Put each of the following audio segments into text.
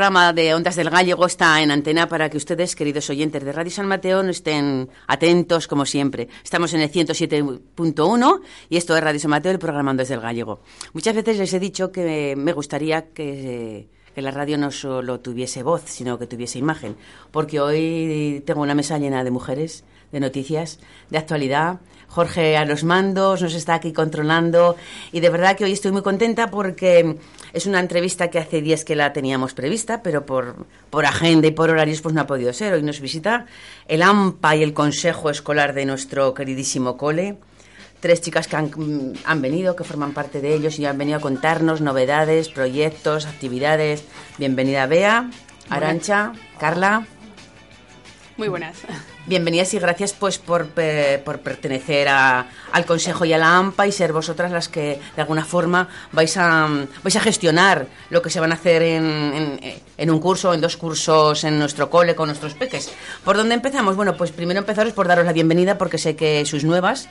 Programa de Ondas del Gallego está en antena para que ustedes, queridos oyentes de Radio San Mateo, estén atentos como siempre. Estamos en el 107.1 y esto es Radio San Mateo, el programa Ondas del Gallego. Muchas veces les he dicho que me gustaría que, que la radio no solo tuviese voz, sino que tuviese imagen, porque hoy tengo una mesa llena de mujeres, de noticias, de actualidad. Jorge a los mandos nos está aquí controlando y de verdad que hoy estoy muy contenta porque es una entrevista que hace días que la teníamos prevista, pero por, por agenda y por horarios pues no ha podido ser. Hoy nos visita el AMPA y el Consejo Escolar de nuestro queridísimo cole. Tres chicas que han, han venido, que forman parte de ellos y han venido a contarnos novedades, proyectos, actividades. Bienvenida Bea, Arancha, Carla. Muy buenas. Bienvenidas y gracias pues por, eh, por pertenecer a- al Consejo y a la AMPA y ser vosotras las que de alguna forma vais a, vais a gestionar lo que se van a hacer en, en- un curso, en dos cursos en nuestro cole con nuestros peques. ¿Por dónde empezamos? Bueno, pues primero empezaros por daros la bienvenida porque sé que sois nuevas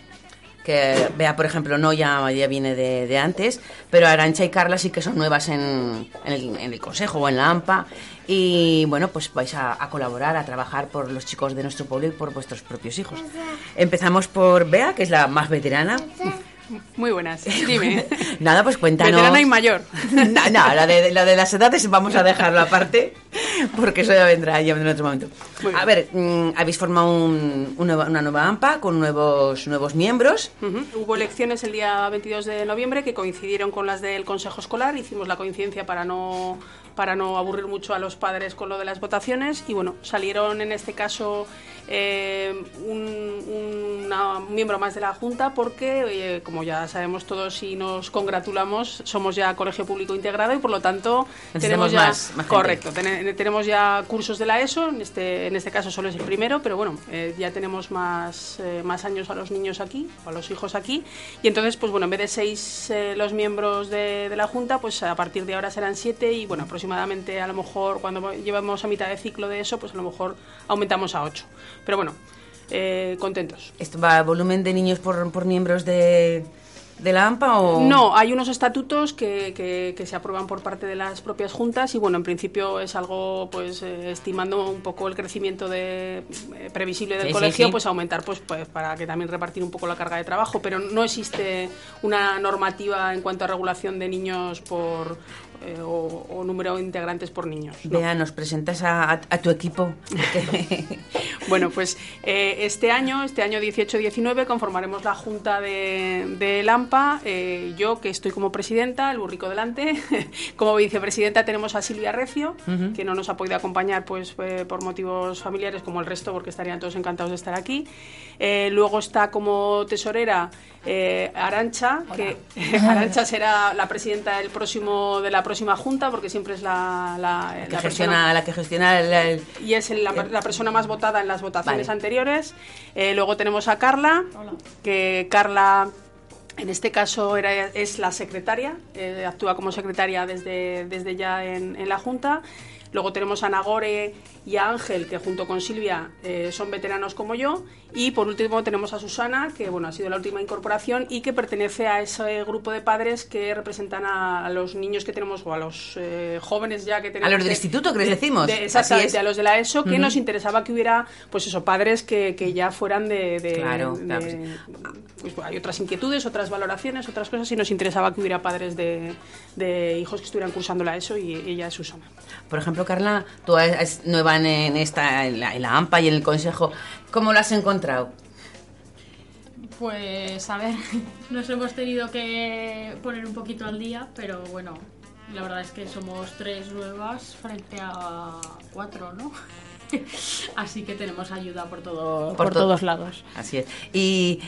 que Bea, por ejemplo, no ya, ya viene de, de antes, pero Arancha y Carla sí que son nuevas en, en el, en el Consejo o en la AMPA. Y bueno, pues vais a, a colaborar, a trabajar por los chicos de nuestro pueblo y por vuestros propios hijos. Empezamos por Bea, que es la más veterana. Muy buenas. Dime. Nada, pues cuéntanos. Veterana y mayor. No, de, la de las edades vamos a dejarlo aparte, porque eso ya vendrá, ya vendrá en otro momento. A ver, mm, habéis formado un- una nueva AMPA con nuevos, nuevos miembros. Hubo elecciones el día 22 de noviembre que coincidieron con las del Consejo Escolar. Hicimos la coincidencia para no para no aburrir mucho a los padres con lo de las votaciones. Y bueno salieron en este caso eh, un, una- un miembro más de la junta porque eh, como ya sabemos todos y nos congratulamos somos ya colegio público integrado y por lo tanto tenemos ya más- correcto Tene- tenemos ya cursos de la ESO, en este, en este caso solo es el primero, pero bueno, eh, ya tenemos más, eh, más años a los niños aquí, o a los hijos aquí, y entonces, pues bueno, en vez de seis eh, los miembros de, de la Junta, pues a partir de ahora serán siete, y bueno, aproximadamente a lo mejor cuando llevamos a mitad de ciclo de eso, pues a lo mejor aumentamos a ocho. Pero bueno, eh, contentos. ¿Esto va a volumen de niños por, por miembros de, de la AMPA o...? No, hay unos estatutos que, que- que se aprueban por parte de las propias juntas y bueno, en principio es algo, pues, eh, estimando un poco el crecimiento de, eh, previsible del Sí, sí, colegio, sí. pues aumentar, pues, pues, para que también repartir un poco la carga de trabajo, pero no existe una normativa en cuanto a regulación de niños por eh, o, o número de integrantes por niños. no. Vea, nos presentas a, a- a tu equipo. Bueno, pues eh, este año, este año 18-19, conformaremos la Junta de, de Lampa. eh, yo, que estoy como presidenta, el burrico delante. como vicepresidenta tenemos a Silvia Recio, que no nos ha podido acompañar pues eh, por motivos familiares como el resto, porque estarían todos encantados de estar aquí. Eh, luego está como tesorera eh, Arancha, que Arancha será la presidenta del próximo, de la próxima Junta, porque siempre es la, la, que la gestiona, persona- la que gestiona el, el- y es el- la, la persona más votada en las votaciones Vale. anteriores. Eh, luego tenemos a Carla, que Carla En este caso era, es la secretaria, eh, actúa como secretaria desde, desde ya en, en la Junta. Luego tenemos a Nagore y a Ángel, que junto con Silvia eh, son veteranos como yo. Y por último tenemos a Susana, que bueno, ha sido la última incorporación y que pertenece a ese grupo de padres que representan a, a los niños que tenemos o a los eh, jóvenes ya que tenemos. A los del de- instituto, que les de- decimos. de- Así exactamente, es. a los de la ESO, que nos interesaba que hubiera, pues eso, padres que, que ya fueran de... de- Claro, claro. pues, hay otras inquietudes, otras valoraciones, otras cosas, y nos interesaba que hubiera padres de, de hijos que estuvieran cursando la ESO y ella es Susana. Por ejemplo, Carla, tú eres nueva en, en esta, en la, en la AMPA y en el Consejo. ¿Cómo lo has encontrado? Pues a ver, nos hemos tenido que poner un poquito al día, pero bueno, la verdad es que somos tres nuevas frente a cuatro, ¿no? Así que tenemos ayuda por, todo, Por por, to- todos lados. Así es. Y,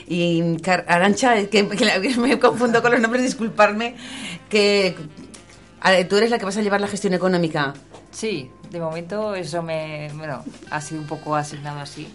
Arancha, que, que me confundo con los nombres, disculparme, que a tú eres la que vas a llevar la gestión económica. Sí, de momento eso me, bueno, ha sido un poco asignado así.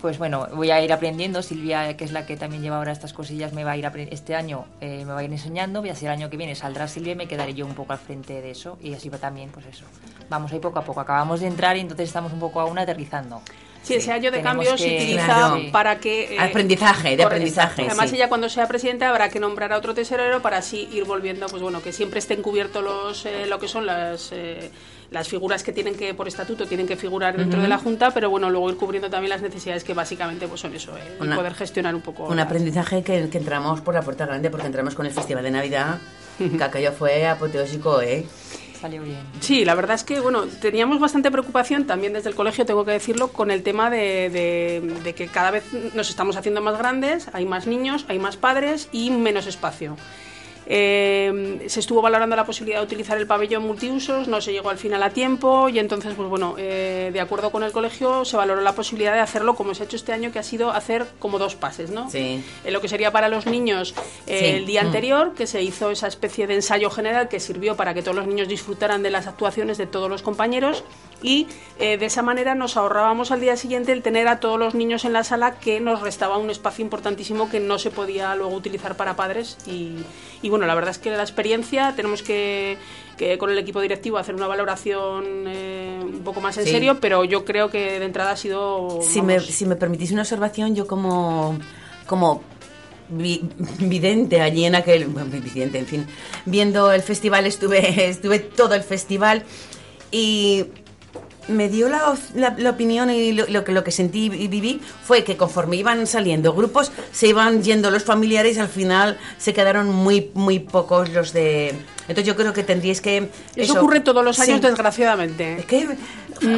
Pues bueno, voy a ir aprendiendo. Silvia, que es la que también lleva ahora estas cosillas, me va a ir este año eh, me va a ir enseñando. Y así el año que viene saldrá Silvia y me quedaré yo un poco al frente de eso. Y así va también, pues eso. Vamos ahí poco a poco. Acabamos de entrar y entonces estamos un poco aún aterrizando. Sí, ese año de Tenemos cambio se que- utiliza Claro. para que... eh, Aprendizaje, de aprendizaje, Además, sí. ella cuando sea presidenta habrá que nombrar a otro tesorero para así ir volviendo, pues bueno, que siempre estén cubiertos los, eh, lo que son las... eh, las figuras que tienen que, por estatuto, tienen que figurar dentro de la Junta, pero bueno, luego ir cubriendo también las necesidades que básicamente pues son eso, eh, el Una- poder gestionar un poco. Un las- aprendizaje que, que entramos por la puerta grande, porque entramos con el Festival de Navidad, que aquello fue apoteósico, ¿eh? Salió bien. Sí, la verdad es que bueno, teníamos bastante preocupación también desde el colegio, tengo que decirlo, con el tema de, de- de que cada vez nos estamos haciendo más grandes, hay más niños, hay más padres y menos espacio. Eh, se estuvo valorando la posibilidad de utilizar el pabellón multiusos, no se llegó al final a tiempo y entonces, pues bueno, eh, de acuerdo con el colegio se valoró la posibilidad de hacerlo como se ha hecho este año, que ha sido hacer como dos pases, ¿no? Sí. Lo que sería para los niños eh, Sí. el día Mm. anterior, que se hizo esa especie de ensayo general que sirvió para que todos los niños disfrutaran de las actuaciones de todos los compañeros y eh, de esa manera nos ahorrábamos al día siguiente el tener a todos los niños en la sala que nos restaba un espacio importantísimo que no se podía luego utilizar para padres y, y bueno, la verdad es que la experiencia tenemos que, que con el equipo directivo hacer una valoración eh, un poco más en Sí. serio, pero yo creo que de entrada ha sido... Si me, si me permitís una observación, yo como, como vi- vidente allí en aquel, bueno, vidente, en fin, viendo el festival, estuve, estuve todo el festival y me dio la, la- la opinión y lo, lo que, lo que sentí y viví fue que conforme iban saliendo grupos, se iban yendo los familiares y al final se quedaron muy, muy pocos los de... Entonces yo creo que tendríais que... Eso, ocurre todos los años, Sí. desgraciadamente. Es que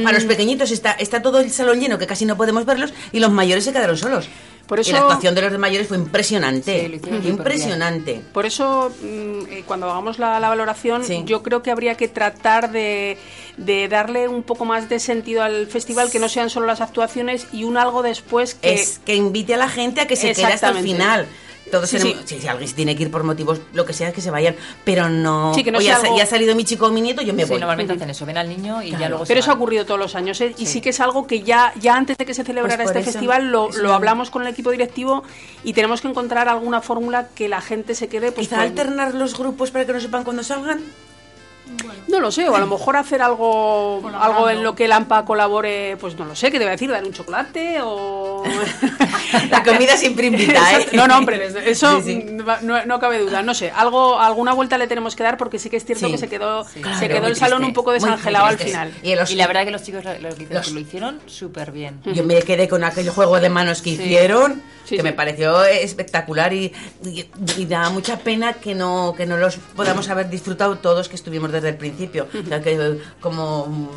para los pequeñitos está, está todo el salón lleno que casi no podemos verlos y los mayores se quedaron solos. Por Y eso- la actuación de los mayores fue impresionante. Sí, impresionante. Por eso, mm, eh, cuando hagamos la, la valoración, Sí. yo creo que habría que tratar de, de darle un poco más de sentido al festival, que no sean solo las actuaciones y un algo después que... Es que invite a la gente a que se quede hasta el final. Todos Sí, tenemos- sí. si, si alguien se tiene que ir por motivos, lo que sea, que se vayan. Pero no. Sí, que no "Oye, sea ha, sa- algo- ya ha salido mi chico o mi nieto, yo me Sí, voy. normalmente hacen eso, ven al niño y ya luego se Pero eso ha ocurrido todos los años ¿eh? y Sí. que es algo que ya, ya antes de que se celebrara Pues por este eso, festival lo, eso lo hablamos con el equipo directivo y tenemos que encontrar alguna fórmula que la gente se quede pues, Quizá alternar los grupos para que no sepan cuándo salgan. Bueno, No lo sé, o a lo mejor hacer algo, Colaborando. algo en lo que el AMPA colabore, pues no lo sé, ¿qué te voy a decir? ¿Dar un chocolate o...? La comida siempre invita, ¿eh? No, no, hombre, eso Sí, sí. va- No, no cabe duda. No sé, algo, alguna vuelta le tenemos que dar porque sí que es cierto Sí. que se quedó, Claro, se quedó el salón un poco desangelado al final. Y, los- Y la verdad que los chicos lo, Los- lo hicieron súper bien. Yo me quedé con aquel juego de manos que hicieron, Sí, que sí. me pareció espectacular y, y- y da mucha pena que no, que no los podamos haber disfrutado todos que estuvimos desde el principio. O sea, que como,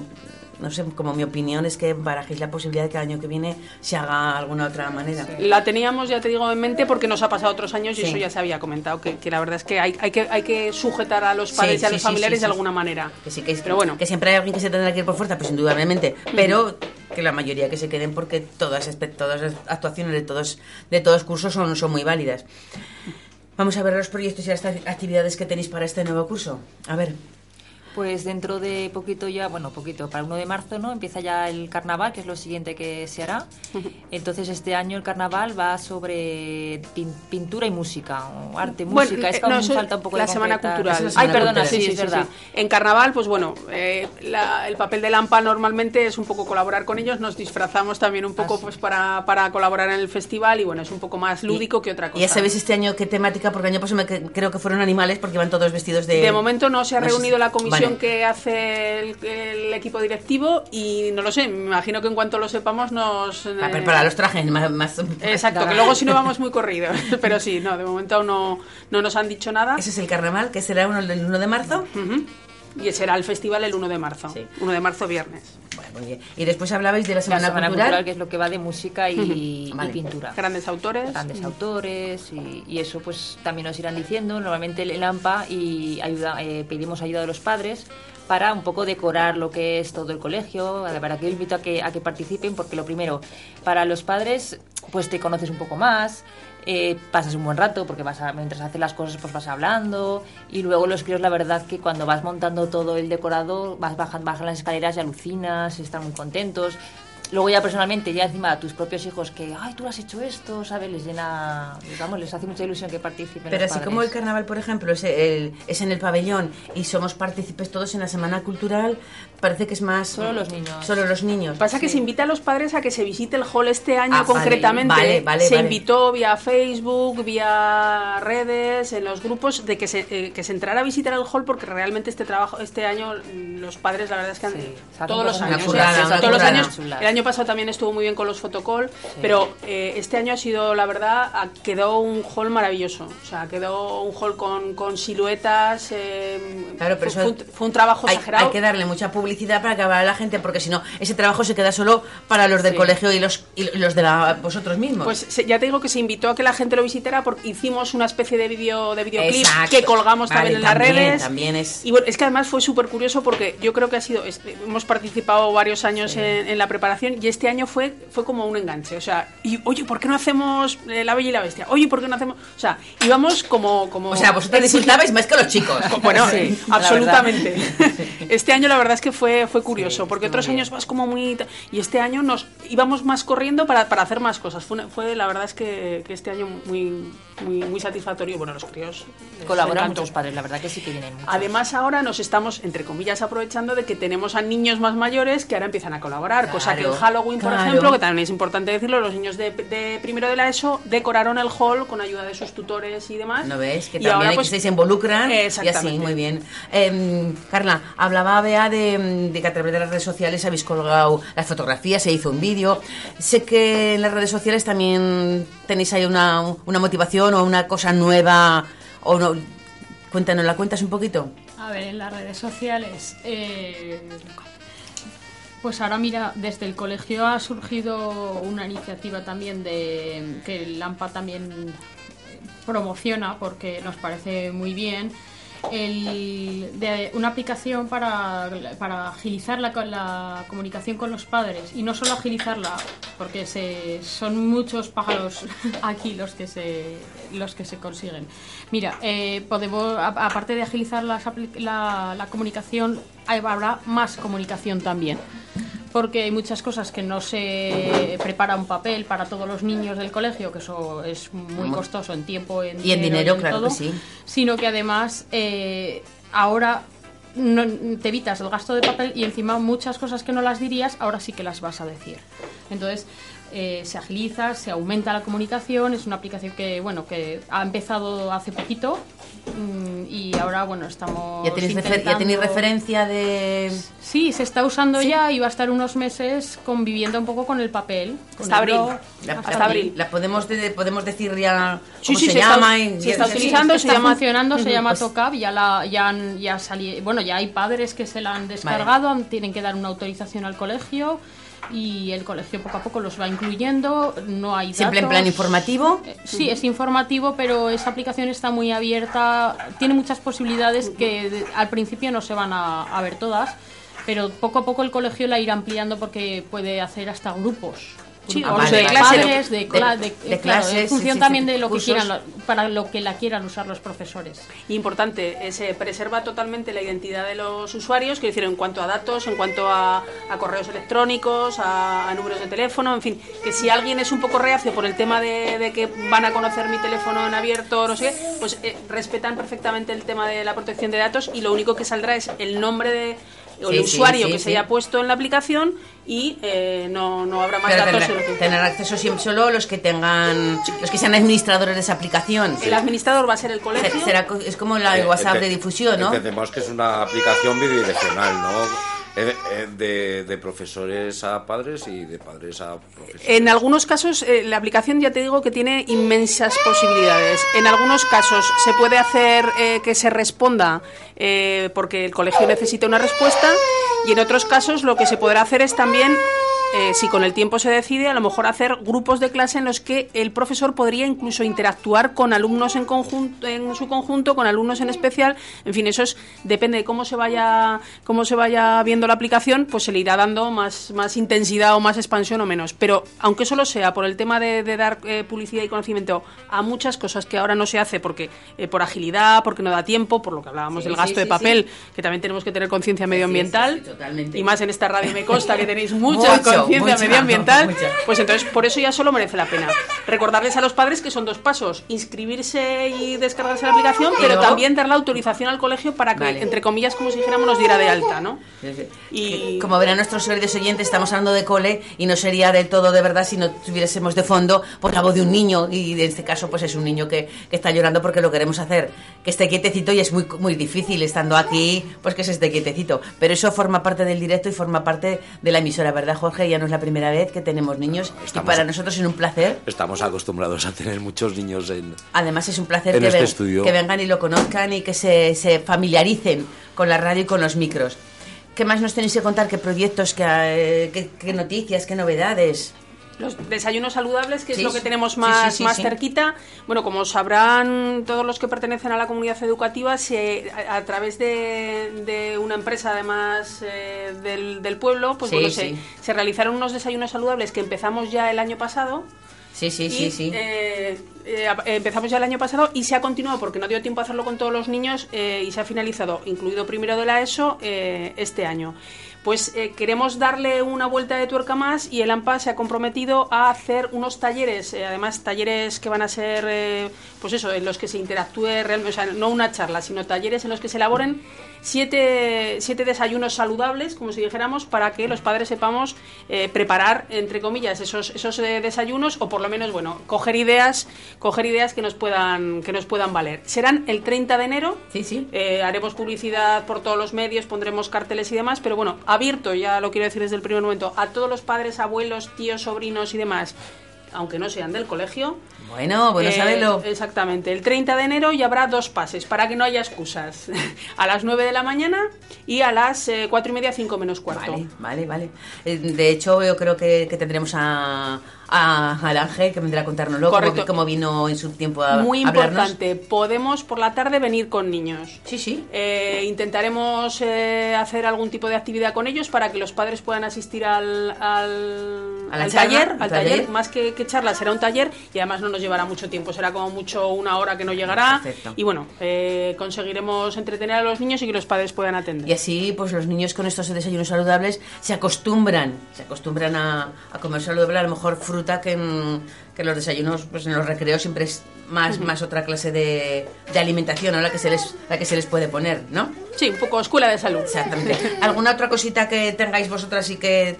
no sé, como mi opinión es que barajéis la posibilidad de que el año que viene se haga alguna otra manera. La teníamos, ya te digo, en mente porque nos ha pasado otros años y eso ya se había comentado, que, que la verdad es que hay, hay que hay que sujetar a los Sí, padres y a los familiares de alguna manera. Que sí, que, es- Pero bueno, que siempre hay alguien que se tendrá que ir por fuerza, pues indudablemente, pero que la mayoría que se queden porque todas, todas las actuaciones de todos, de todos cursos son, son muy válidas. Vamos a ver los proyectos y las actividades que tenéis para este nuevo curso. A ver. Pues dentro de poquito ya, bueno, poquito, para el 1 de marzo, ¿no? Empieza ya el carnaval, que es lo siguiente que se hará. Entonces este año el carnaval va sobre pin- pintura y música, o arte, Bueno, música. es eh, como no, falta un poco la de semana cultural. Ay, la semana perdona, cultural, sí, sí, es verdad. sí. En carnaval, pues bueno, eh, la- el papel de Lampa normalmente es un poco colaborar con ellos. Nos disfrazamos también un poco Ah, pues para, para colaborar en el festival y bueno, es un poco más lúdico que otra cosa. Ya sabéis este año qué temática, porque el año pasado me creo que fueron animales, porque van todos vestidos de... De momento no se ha no reunido la comisión Que hace el, el equipo directivo y no lo sé, me imagino que en cuanto lo sepamos nos... Para eh, preparar los trajes más... más- Exacto, que luego si no vamos muy corridos. Pero sí, no, de momento aún no, no nos han dicho nada. Ese es el carnaval, que será uno, el 1 de marzo. Y será el festival el 1 de marzo. Sí. 1 de marzo, viernes. Bueno, muy bien. Y después hablabais de la La Semana, semana Cultural. cultural, que es lo que va de música y, pintura. Grandes autores. grandes autores y, y eso pues también nos irán diciendo normalmente el AMPA y ayuda eh, pedimos ayuda de los padres para un poco decorar lo que es todo el colegio para que yo invito a que a que participen porque lo primero para los padres pues te conoces un poco más eh, pasas un buen rato porque mientras haces las cosas pues vas hablando y luego los críos la verdad que cuando vas montando todo el decorado vas bajan bajan las escaleras y alucinas están muy contentos Luego ya personalmente, ya encima a tus propios hijos que, ay, tú has hecho esto, ¿sabes? Les llena, digamos, les hace mucha ilusión que participen Pero los así padres. como el carnaval, por ejemplo, es, el- es en el pabellón y somos partícipes todos en la Semana Cultural, parece que es más... Solo los niños. Solo los niños. Pasa que se invita a los padres a que se visite el hall este año Ah, concretamente. vale, vale, se vale. invitó vía Facebook, vía redes, en los grupos, de que se, eh, que se entrara a visitar el hall porque realmente este trabajo, este año los padres la verdad es que han, Sí, todos los años, o sea, una todos los años, el año pasado también estuvo muy bien con los fotocall, pero eh, este año ha sido la verdad a- quedó un hall maravilloso, o sea quedó un hall con, con siluetas, eh, Claro, pero fue, eso- fue un, fue un trabajo hay, exagerado. hay que darle mucha publicidad para que vaya la gente, porque si no, ese trabajo se queda solo para los del Sí. colegio y los, y los de la, vosotros mismos. Pues ya te digo que se invitó a que la gente lo visitara porque hicimos una especie de vídeo de videoclip Exacto. que colgamos Vale, también en las también, redes. también es- Y bueno, es que además fue súper curioso porque yo creo que ha sido es- hemos participado varios años en, en la preparación y este año fue fue como un enganche, o sea, y oye, ¿por qué no hacemos eh, La Bella y la Bestia? Oye, ¿por qué no hacemos? O sea, íbamos como como o sea, vosotros disfrutabais más que los chicos. bueno, Sí, eh, absolutamente. Este año la verdad es que fue, fue curioso, Sí, porque otros bien. años vas como muy... Y este año nos íbamos más corriendo para, para hacer más cosas. Fue, fue la verdad es que, que este año muy, muy, muy satisfactorio. Bueno, los críos... Colaboran muchos padres, la verdad que sí que vienen muchos. Además ahora nos estamos, entre comillas, aprovechando de que tenemos a niños más mayores que ahora empiezan a colaborar, cosa que en Claro, Halloween, por claro. ejemplo, que también es importante decirlo, los niños de, de primero de la ESO decoraron el hall con ayuda de sus tutores y demás. ¿No ves? Que Y también ahora, pues, que se involucran y así, muy bien. Eh, Carla, hablaba Bea de, de que a través de las redes sociales habéis colgado las fotografías, se hizo un vídeo. Sé que en las redes sociales también tenéis ahí una, una motivación o una cosa nueva. O no, cuéntanos, ¿la cuentas un poquito? A ver, en las redes sociales. eh, pues ahora mira, desde el colegio ha surgido una iniciativa también de que el AMPA también promociona porque nos parece muy bien. El- de una aplicación para, para agilizar la, la comunicación con los padres. Y no solo agilizarla porque se, son muchos pájaros aquí los que se los que se consiguen. Mira eh, podemos aparte de agilizar las la, la comunicación habrá más comunicación también porque hay muchas cosas que no se prepara un papel para todos los niños del colegio, que eso es muy Mu- costoso en tiempo en Y en dinero, en claro todo, que sí. Sino que además eh, ahora no, te evitas el gasto de papel y encima muchas cosas que no las dirías, ahora sí que las vas a decir. Entonces eh, se agiliza, se aumenta la comunicación, es una aplicación que bueno que ha empezado hace poquito mm, y ahora bueno estamos ¿Ya tenéis, refer- ya tenéis referencia de...? Sí, se está usando ya y va a estar unos meses conviviendo un poco con el papel. con Hasta el abril. blog, La, hasta abril. la podemos, de- podemos decir ya Sí, cómo sí, se, se está- llama. y- se está y- utilizando, está se llama- funcionando, se llama pues- Tocap, ya la ya han- ya salí, bueno, ya hay padres que se la han descargado, han- tienen que dar una autorización al colegio y el colegio poco a poco los va incluyendo, no hay Siempre en plan informativo. Eh, Sí, es informativo, pero esa aplicación está muy abierta, tiene muchas posibilidades que al principio no se van a, a ver todas, pero poco a poco el colegio la irá ampliando porque puede hacer hasta grupos. Sí, Ah, o vale, de de clase, padres, de, de- de- de claro, clases, en función sí, también de lo que quieran, lo- para lo que la quieran usar los profesores. Importante, eh, se preserva totalmente la identidad de los usuarios, quiero decir, en cuanto a datos, en cuanto a, a correos electrónicos, a, a números de teléfono, en fin, que si alguien es un poco reacio por el tema de, de que van a conocer mi teléfono en abierto, no sé, qué, pues eh, respetan perfectamente el tema de la protección de datos y lo único que saldrá es el nombre de o el Sí, sí, usuario sí, que sí. se haya puesto en la aplicación y eh, no, no habrá más Pero datos. tendrá- tener acceso siempre solo los que tengan, los que sean administradores de esa aplicación. El administrador va a ser el Se- colegio. será es como la, el Eh, WhatsApp de difusión, ¿no? Entendemos que es una aplicación bidireccional, ¿no? Eh, eh, De, de profesores a padres y de padres a profesores. En algunos casos, eh, la aplicación ya te digo que tiene inmensas posibilidades. En algunos casos se puede hacer eh, que se responda eh, porque el colegio necesita una respuesta y en otros casos lo que se podrá hacer es también, eh, si con el tiempo se decide, a lo mejor hacer grupos de clase en los que el profesor podría incluso interactuar con alumnos en, conjunto, en su conjunto, con alumnos en especial. En fin, eso es, depende de cómo se vaya cómo se vaya viendo la aplicación, pues se le irá dando más, más intensidad o más expansión o menos. Pero aunque solo sea por el tema de, de dar eh, publicidad y conocimiento a muchas cosas que ahora no se hace porque eh, por agilidad, porque no da tiempo, por lo que hablábamos Sí, del sí, gasto de papel, que también tenemos que tener conciencia medioambiental. Y más en esta radio me consta que tenéis mucha Mucho, conciencia medioambiental. Pues entonces por eso ya solo merece la pena. Recordarles a los padres que son dos pasos, inscribirse y descargarse la aplicación, pero también dar la autorización al colegio para que, Vale. entre comillas, como si dijéramos, nos diera de alta, ¿no? Y- Como verán nuestros oyentes, estamos hablando de cole y no sería del todo de verdad si no tuviésemos de fondo por la voz de un niño y en este caso pues es un niño que, que está llorando porque lo queremos hacer que esté quietecito y es muy muy difícil estando aquí pues que se esté quietecito pero eso forma parte del directo y forma parte de la emisora verdad Jorge ya no es la primera vez que tenemos niños y Estamos- para nosotros es un placer Estamos acostumbrados a tener muchos niños en... Además es un placer que, este ven- que vengan y lo conozcan y que se, se familiaricen con la radio y con los micros. ¿Qué más nos tenéis que contar? ¿Qué proyectos? ¿Qué, eh, qué- qué noticias? ¿Qué novedades? Los desayunos saludables, que Sí, es lo que tenemos más, sí, sí, más cerquita. Bueno, como sabrán todos los que pertenecen a la comunidad educativa, se, a, a través de, de una empresa, además eh, del, del pueblo, pues bueno, se, se realizaron unos desayunos saludables que empezamos ya el año pasado. Sí, sí, y, sí, sí. eh, eh, empezamos ya el año pasado y se ha continuado porque no dio tiempo a hacerlo con todos los niños eh, y se ha finalizado, incluido primero de la ESO, eh, este año. Pues eh, queremos darle una vuelta de tuerca más y el AMPA se ha comprometido a hacer unos talleres, eh, además talleres que van a ser, pues eso, en los que se interactúe realmente, o sea, no una charla, sino talleres en los que se elaboren siete, siete desayunos saludables, como si dijéramos, para que los padres sepamos preparar, entre comillas, esos, esos desayunos o por lo menos, bueno, coger ideas, coger ideas que nos puedan, que nos puedan valer. Serán el 30 de enero. Sí, sí. Eh, haremos publicidad por todos los medios, pondremos carteles y demás, pero bueno, abierto, ya lo quiero decir desde el primer momento, a todos los padres, abuelos, tíos, sobrinos y demás, aunque no sean del colegio. Bueno, bueno Eh. Exactamente. El 30 de enero ya habrá dos pases para que no haya excusas. a las 9 de la mañana y a las eh, 4 y media, 5 menos cuarto. Vale, vale, vale. Eh, De hecho, yo creo que, que tendremos a, a- al Ángel que vendrá a contárnoslo, como, Correcto. como vino en su tiempo a, Muy hablarnos. importante, podemos por la tarde venir con niños. Sí, sí. Eh, intentaremos eh, hacer algún tipo de actividad con ellos para que los padres puedan asistir al, al, charla, taller, al al taller. taller, más que, que charla será un taller y además no nos llevará mucho tiempo, será como mucho una hora que no llegará Perfecto. y bueno, eh, conseguiremos entretener a los niños y que los padres puedan atender. Y así, pues los niños con estos desayunos saludables se acostumbran, se acostumbran a, a comer saludable, a lo mejor fruta que en, que en los desayunos, pues en los recreos siempre es más, más otra clase de, de alimentación, ¿no? La que se les, la que se les puede poner, ¿no? Sí, un poco escuela de salud. Exactamente. ¿Alguna otra cosita que tengáis vosotras y que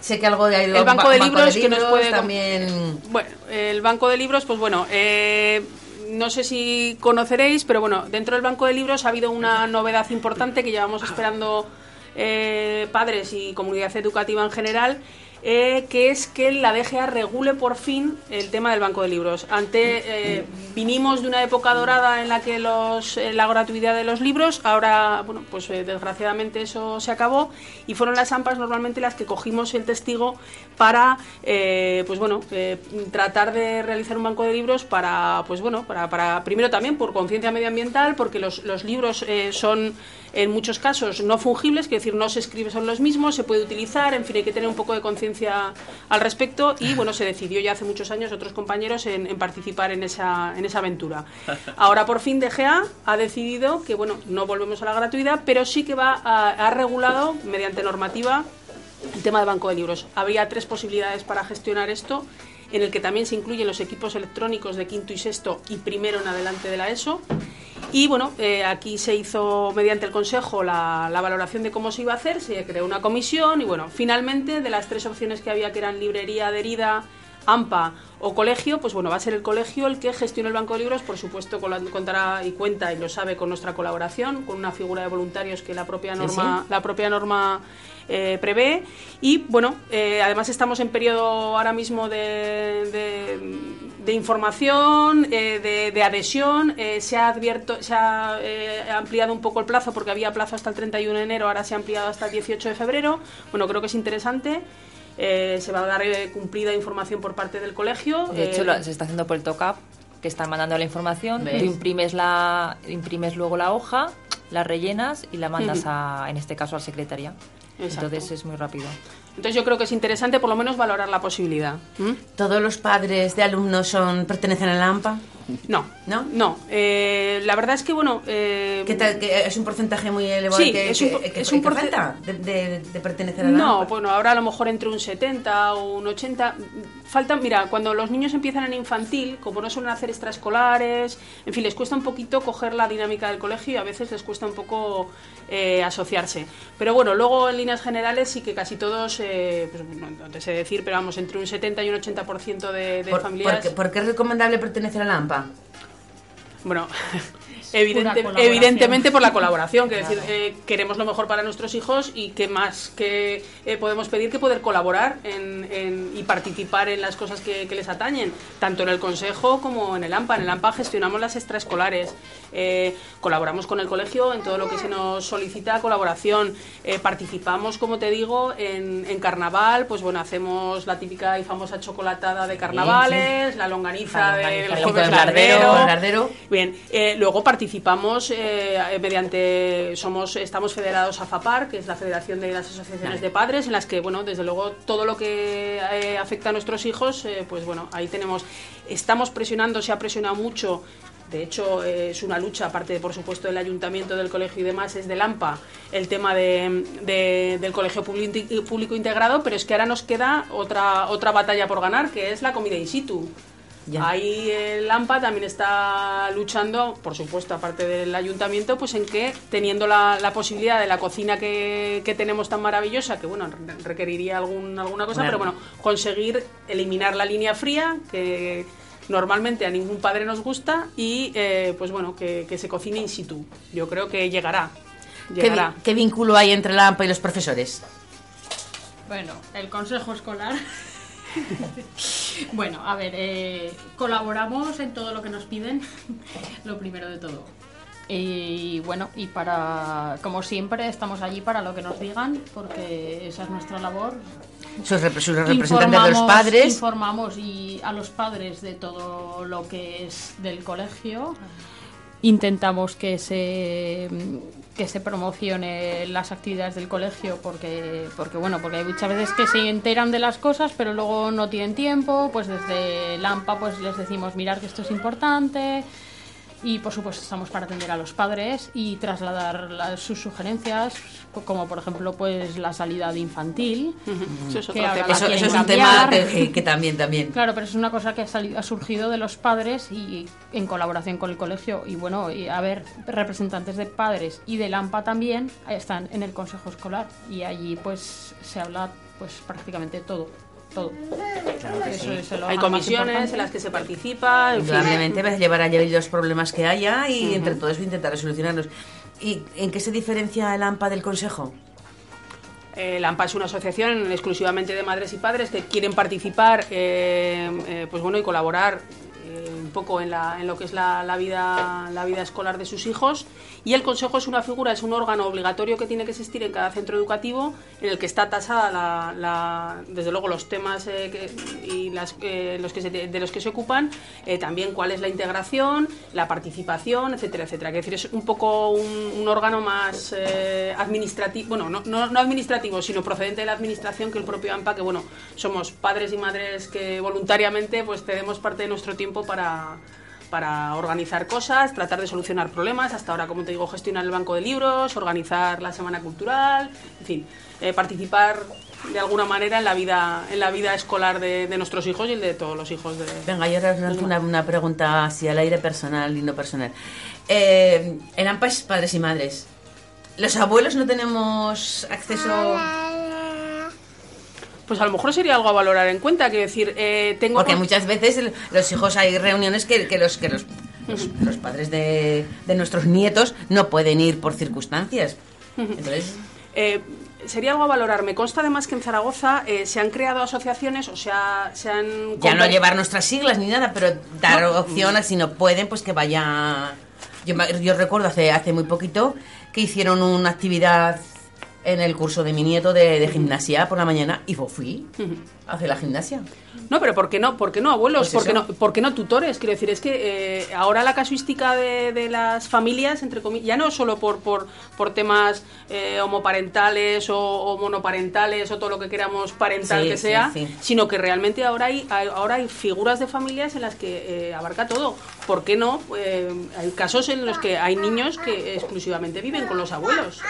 sé que algo de El banco de libros que nos puede también Bueno, el banco de libros, pues bueno, eh, no sé si conoceréis, pero bueno, dentro del banco de libros ha habido una novedad importante que llevamos esperando eh, padres y comunidad educativa en general. Eh, que es que la DGA regule por fin el tema del banco de libros. Ante eh, vinimos de una época dorada en la que eh, la gratuidad de los libros, ahora, bueno, pues eh, desgraciadamente eso se acabó y fueron las AMPAs normalmente las que cogimos el testigo para, pues bueno, tratar de realizar un banco de libros para, pues bueno, para, primero también por conciencia medioambiental, porque los, libros son en muchos casos no fungibles, que decir, no se escribe son los mismos, se puede utilizar, en fin, hay que tener un poco de conciencia al respecto y bueno, se decidió ya hace muchos años otros compañeros en, en participar en esa, en esa aventura. Ahora por fin DGA ha decidido que bueno, no volvemos a la gratuidad, pero sí que va a, ha regulado mediante normativa el tema de banco de libros. Habría tres posibilidades para gestionar esto, en el que también se incluyen los equipos electrónicos de quinto y sexto y primero en adelante de la ESO. Y bueno, eh, aquí se hizo mediante el Consejo la, la valoración de cómo se iba a hacer, se creó una comisión y bueno, finalmente de las tres opciones que había, que eran librería adherida, AMPA o colegio, pues bueno, va a ser el colegio el que gestione el banco de libros, por supuesto con la- contará y cuenta y lo sabe con nuestra colaboración, con una figura de voluntarios que la propia Sí, norma, la propia norma eh, prevé. Y bueno, eh, además estamos en periodo ahora mismo de, de- de información, eh, de, de adhesión. eh, se ha advierto, se ha eh, ampliado un poco el plazo porque había plazo hasta el 31 de enero, ahora se ha ampliado hasta el 18 de febrero. Bueno, creo que es interesante. Eh, se va a dar eh, cumplida información por parte del colegio. De hecho, lo- se está haciendo por el TOCAP, que están mandando la información. ¿Ves? Tú imprimes, la, imprimes luego la hoja, la rellenas y la mandas, a, en este caso, a secretaría. Exacto. Entonces es muy rápido. Entonces yo creo que es interesante por lo menos valorar la posibilidad. ¿m? ¿Todos los padres de alumnos son pertenecen a la AMPA? No, ¿No? no. Eh, la verdad es que, bueno... eh, ¿Qué tal? ¿Que ¿Es un porcentaje muy elevado Sí, que, es un que- que- es un porce- falta de, de- de pertenecer a la No, AMPA? bueno, ahora a lo mejor entre un 70 o un 80. Falta, mira, cuando los niños empiezan en infantil, como no suelen hacer extraescolares, en fin, les cuesta un poquito coger la dinámica del colegio y a veces les cuesta un poco eh, asociarse. Pero bueno, luego en líneas generales sí que casi todos, eh, pues, no, no te sé decir, pero vamos, entre un 70 y un 80% de, de ¿Por, familias. por qué, por qué es recomendable pertenecer a la AMPA? Bueno, evidente- evidentemente por la colaboración, que decir, eh, queremos lo mejor para nuestros hijos y qué más que eh, podemos pedir que poder colaborar en- en- y participar en las cosas que, que les atañen, tanto en el Consejo como en el AMPA. En el AMPA gestionamos las extraescolares, eh, colaboramos con el colegio en todo lo que se nos solicita colaboración, eh, participamos, como te digo, en, en carnaval, pues bueno, hacemos la típica y famosa chocolatada de carnavales, la longaniza La del longaniza, el jueves jueves lardero. Bien, eh, luego participamos eh, mediante, somos, estamos federados a FAPAR, que es la Federación de las Asociaciones de Padres, en las que, bueno, desde luego todo lo que eh, afecta a nuestros hijos, eh, pues bueno, ahí tenemos, estamos presionando, se ha presionado mucho. De hecho, eh, es una lucha, aparte, por supuesto, del ayuntamiento, del colegio y demás, es del AMPA, el tema de, de- del colegio público, público integrado, pero es que ahora nos queda otra, otra batalla por ganar, que es la comida in situ. Ya. Ahí el AMPA también está luchando, por supuesto, aparte del ayuntamiento, pues en que teniendo la, la posibilidad de la cocina que, que tenemos tan maravillosa, que bueno, re- requeriría algún, alguna cosa, Bueno. pero bueno, conseguir eliminar la línea fría, que normalmente a ningún padre nos gusta, y eh, pues bueno, que, que se cocine in situ. Yo creo que llegará. ¿Qué, Llegará. vi- qué vínculo hay entre la AMPA y los profesores? Bueno, el consejo escolar. bueno, a ver, eh, colaboramos en todo lo que nos piden, lo primero de todo. Y bueno, y para, como siempre, estamos allí para lo que nos digan, porque esa es nuestra labor. Sus representantes de los padres. Informamos y a los padres de todo lo que es del colegio. Intentamos que se que se promocione las actividades del colegio porque porque bueno porque hay muchas veces que se enteran de las cosas pero luego no tienen tiempo pues desde Lampa pues les decimos mirar que esto es importante y por supuesto estamos para atender a los padres y trasladar la- sus sugerencias como por ejemplo pues la salida de infantil Eso es otro tema. la Eso, quieren eso es un tema que, que también, también. Claro, pero es una cosa que ha, salido, ha surgido de los padres y en colaboración con el colegio. Y bueno, y a ver, representantes de padres y del AMPA también están en el consejo escolar y allí pues se habla pues prácticamente todo. Todo. Eso Hay comisiones en las que se participa. en fin. Indudablemente, pues, llevar allí los problemas que haya y entre todos intentar solucionarlos. ¿Y en qué se diferencia el AMPA del Consejo? La AMPA es una asociación exclusivamente de madres y padres que quieren participar eh, eh, pues bueno, y colaborar eh, un poco en, la, en lo que es la, la vida, la vida escolar de sus hijos. Y el consejo es una figura, es un órgano obligatorio que tiene que existir en cada centro educativo, en el que está tasada, la, la- desde luego, los temas eh, que- y las, eh, los que se- de los que se ocupan, eh, también cuál es la integración, la participación, etcétera, etcétera. Es decir, es un poco un, un órgano más eh, administrativo, bueno, no, no, no administrativo, sino procedente de la administración que el propio AMPA, que bueno, somos padres y madres que voluntariamente pues cedemos parte de nuestro tiempo para para organizar cosas, tratar de solucionar problemas, hasta ahora, como te digo, gestionar el banco de libros, organizar la semana cultural, en fin, eh, participar de alguna manera en la vida, en la vida escolar de, de nuestros hijos y el de todos los hijos de... Venga, yo ahora os una, una pregunta así al aire personal y no personal. Eh, en AMPAS, padres y madres, ¿los abuelos no tenemos acceso...? Pues a lo mejor sería algo a valorar en cuenta, quiero decir, eh, tengo... Porque muchas veces los hijos hay reuniones que, que los que los, los, los padres de, de nuestros nietos no pueden ir por circunstancias. Entonces, Eh, sería algo a valorar. Me consta además que en Zaragoza eh, se han creado asociaciones, o sea, se han... ya no llevar nuestras siglas ni nada, pero dar opción a si no pueden, pues que vaya. Yo, yo recuerdo hace, hace muy poquito que hicieron una actividad en el curso de mi nieto de, de gimnasia por la mañana y fui a hacer la gimnasia. No, pero ¿por qué no? ¿Por qué no abuelos? Pues ¿Por, qué no, ¿Por qué no tutores? Quiero decir, es que eh, ahora la casuística de, de las familias, entre comillas, ya no solo por, por, por temas eh, homoparentales o, o monoparentales o todo lo que queramos parental Sí, que sea, sí. sino que realmente ahora hay, hay- ahora hay figuras de familias en las que eh, abarca todo. ¿Por qué no? Hay casos en los que hay niños que exclusivamente viven con los abuelos.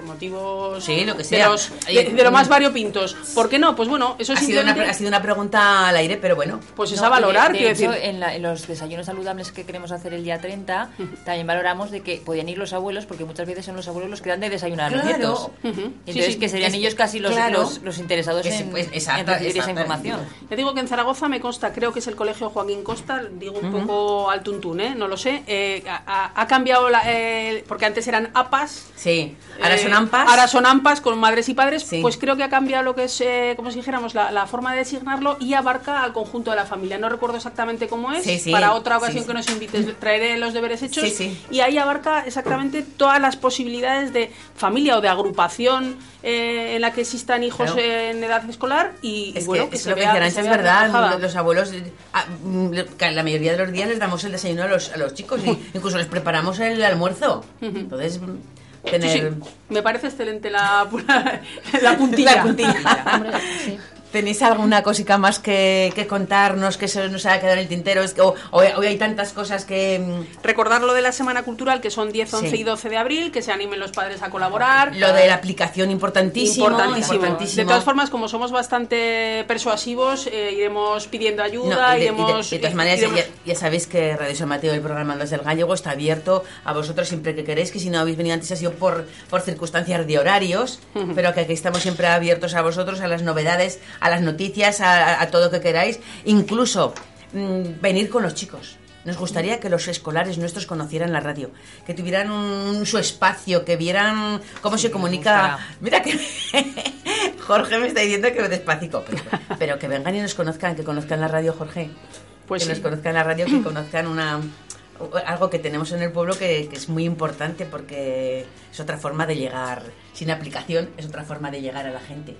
Por motivos Sí, lo que de, los- de- de lo más variopintos. ¿Por qué no? Pues bueno, eso Ha sido, una, ha sido una pregunta al aire, pero bueno. Pues es No, a valorar, de- de quiero hecho, decir. En, la- en los desayunos saludables que queremos hacer el día 30, también valoramos de que podían ir los abuelos, porque muchas veces son los abuelos los que dan de desayunar a los Claro. nietos. Entonces, Sí, sí. que serían Es- ellos casi los, claro. los, los interesados Es- en, pues, exacto, en recibir esa información. Ya digo que en Zaragoza me consta, creo que es el colegio Joaquín Costa, digo un poco al tuntún, ¿eh? no lo sé. eh, ha, ha- cambiado, la, eh, porque antes eran APAS. Sí, ahora eh, son AMPAS. Ahora son AMPAS con madres y padres. Sí. Pues creo que ha cambiado lo que es, eh, como si dijéramos, la, la forma de designarlo y abarca al conjunto de la familia. No recuerdo exactamente cómo es. Sí, sí. Para otra ocasión que nos invites, traeré los deberes hechos. Sí, sí. Y ahí abarca exactamente todas las posibilidades de familia o de agrupación eh, en la que existan hijos Claro. en edad escolar y, y Es bueno, que, es se lo vea- que se es verdad. Los abuelos, ah, mm, la mayoría de los días les damos el desayuno a los, a los chicos y incluso les preparamos el almuerzo. Entonces, mm, Sí, tener. sí, me parece excelente la, la puntilla. La puntilla. Hombre, sí. ¿Tenéis alguna cosica más que, que contarnos que se nos ha quedado en el tintero? Es que o- hoy, hoy hay tantas cosas que. mm, Recordar lo de la Semana Cultural, que son 10, 11 Sí. y 12 de abril, que se animen los padres a colaborar. Lo de la aplicación importantísimo. Importantísimo. importantísimo. De todas formas, como somos bastante persuasivos, eh, iremos pidiendo No, ayuda, y de, y de- iremos... de todas eh, maneras, iremos- ya, ya sabéis que Radio San Mateo, el programa Andas del Gallego, está abierto a vosotros siempre que queréis, que si no habéis venido antes ha sido por, por circunstancias de horarios, pero que aquí estamos siempre abiertos a vosotros, a las novedades, a las noticias, a, a todo que queráis, incluso mm, venir con los chicos. Nos gustaría que los escolares nuestros conocieran la radio, que tuvieran un- su espacio, que vieran cómo se comunica. Mira que Jorge me está diciendo que despacito, pero, pero que vengan y nos conozcan, que conozcan la radio, Jorge. Pues que sí. nos conozcan la radio, que conozcan una algo que tenemos en el pueblo que, que es muy importante porque es otra forma de llegar, sin aplicación, es otra forma de llegar a la gente.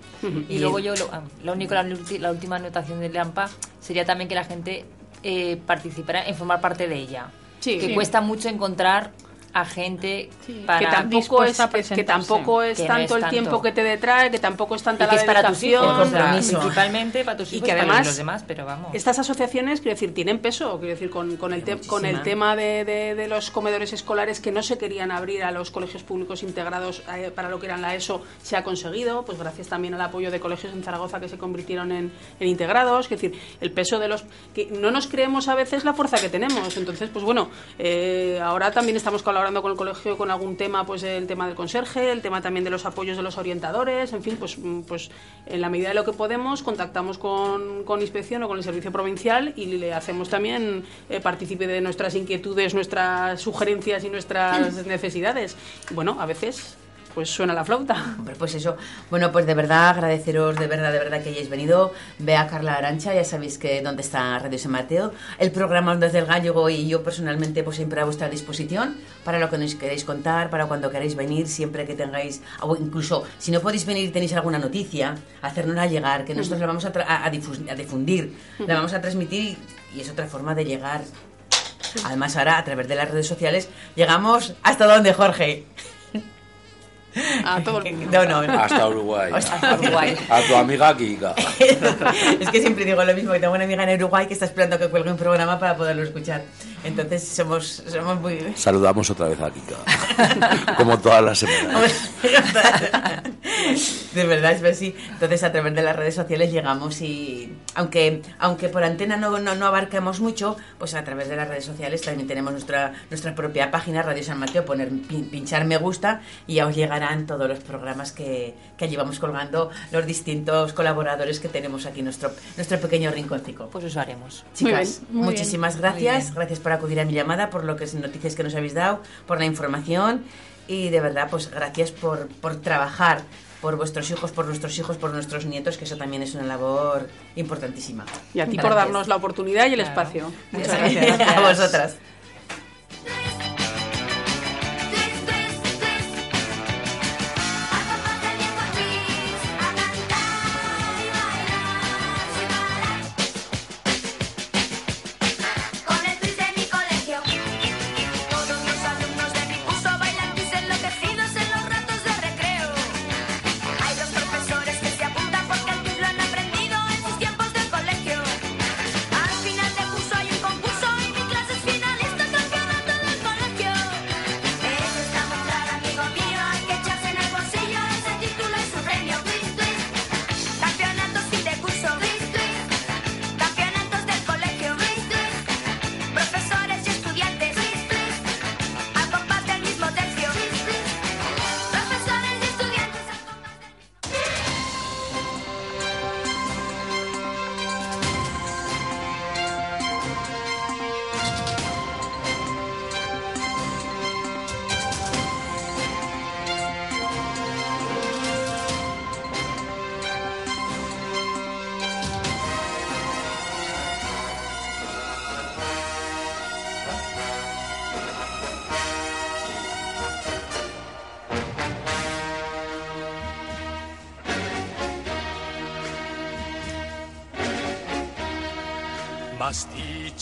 Y luego yo, lo, ah, lo único, la, última anotación del AMPA sería también que la gente eh, participara en formar parte de ella. Sí. que Sí. cuesta mucho encontrar a gente Sí, para que tampoco es, que- que, tampoco es Que no tanto es el tanto. tiempo que te detrae, que tampoco es tanta y que la es para tus hijos, principalmente para tus Y hijos que para además los demás, pero vamos. Estas asociaciones, quiero decir, tienen peso, quiero decir, con, con el, te- con el tema de, de- de los comedores escolares que no se querían abrir a los colegios públicos integrados eh, para lo que eran la ESO, se ha conseguido, pues gracias también al apoyo de colegios en Zaragoza que se convirtieron en, en integrados, es decir, el peso de los... que no nos creemos a veces la fuerza que tenemos, entonces, pues bueno, eh, ahora también estamos colaborando con el colegio con algún tema, pues el tema del conserje, el tema también de los apoyos de los orientadores, en fin, pues, mm, pues en la medida de lo que podemos contactamos con, con inspección o con el servicio provincial y le hacemos también eh, partícipe de nuestras inquietudes, nuestras sugerencias y nuestras necesidades. Bueno, a veces pues suena la flauta. Hombre, pues eso. Bueno, pues de verdad agradeceros, de verdad, de verdad que hayáis venido. Ve a Carla Arancha, ya sabéis que dónde está Radio San Mateo. El programa Ondas del Gallego y yo personalmente pues siempre a vuestra disposición para lo que nos queréis contar, para cuando queráis venir, siempre que tengáis, incluso si no podéis venir y tenéis alguna noticia, hacérnosla llegar, que nosotros la vamos a, a, a difundir, la vamos a transmitir y es otra forma de llegar. Además ahora a través de las redes sociales llegamos hasta donde Jorge. A todo el mundo. No, no, no. Hasta Uruguay. Hasta Uruguay. A tu amiga Kika. es que siempre digo lo mismo, que tengo una amiga en Uruguay que está esperando que cuelgue un programa para poderlo escuchar. Entonces somos, somos muy... Saludamos otra vez a Kika. Como todas las semanas. de verdad es así. Entonces a través de las redes sociales llegamos y aunque aunque por antena no, no, no abarcamos mucho, pues a través de las redes sociales también tenemos nuestra nuestra propia página Radio San Mateo, poner pin- pinchar me gusta y ya os llegarán todos los programas que, que allí vamos colgando los distintos colaboradores que tenemos aquí en nuestro nuestro pequeño rinconcito. Pues eso haremos. Muy Chicas, bien, muy muchísimas Muy gracias. bien. Gracias por acudir a mi llamada, por lo que noticias que nos habéis dado, por la información y de verdad, pues gracias por, por trabajar por vuestros hijos, por nuestros hijos, por nuestros nietos, que eso también es una labor importantísima. Y a ti por Gracias. darnos la oportunidad y el Claro. espacio. Muchas gracias. a vosotras.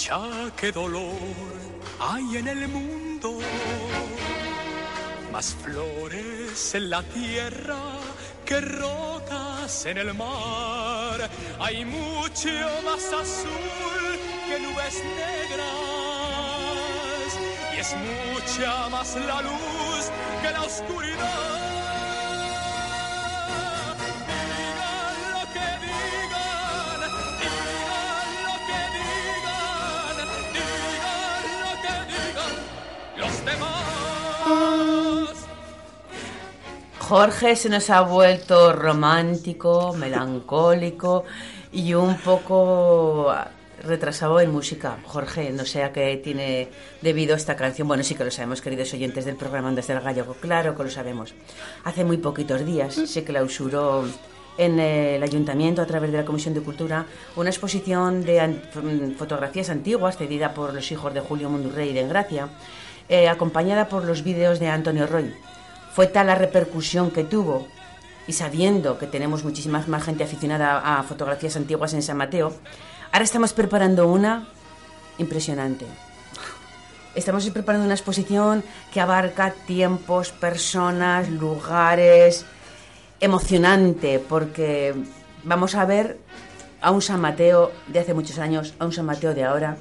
Dicha que dolor hay en el mundo, más flores en la tierra que rocas en el mar. Hay mucho más azul que nubes negras y es mucha más la luz que la oscuridad. Jorge se nos ha vuelto romántico, melancólico y un poco retrasado en música. Jorge, no sé a qué tiene debido esta canción. Bueno, sí que lo sabemos, queridos oyentes del programa Desde el Gallego, claro que lo sabemos. Hace muy poquitos días se clausuró en el ayuntamiento a través de la Comisión de Cultura una exposición de mm, fotografías antiguas cedida por los hijos de Julio Mundurrey de Engracia, eh, acompañada por los vídeos de Antonio Roy. Fue tal la repercusión que tuvo y sabiendo que tenemos muchísima más gente aficionada a fotografías antiguas en San Mateo, ahora estamos preparando una impresionante. Estamos preparando una exposición que abarca tiempos, personas, lugares, emocionante, porque vamos a ver a un San Mateo de hace muchos años, a un San Mateo de ahora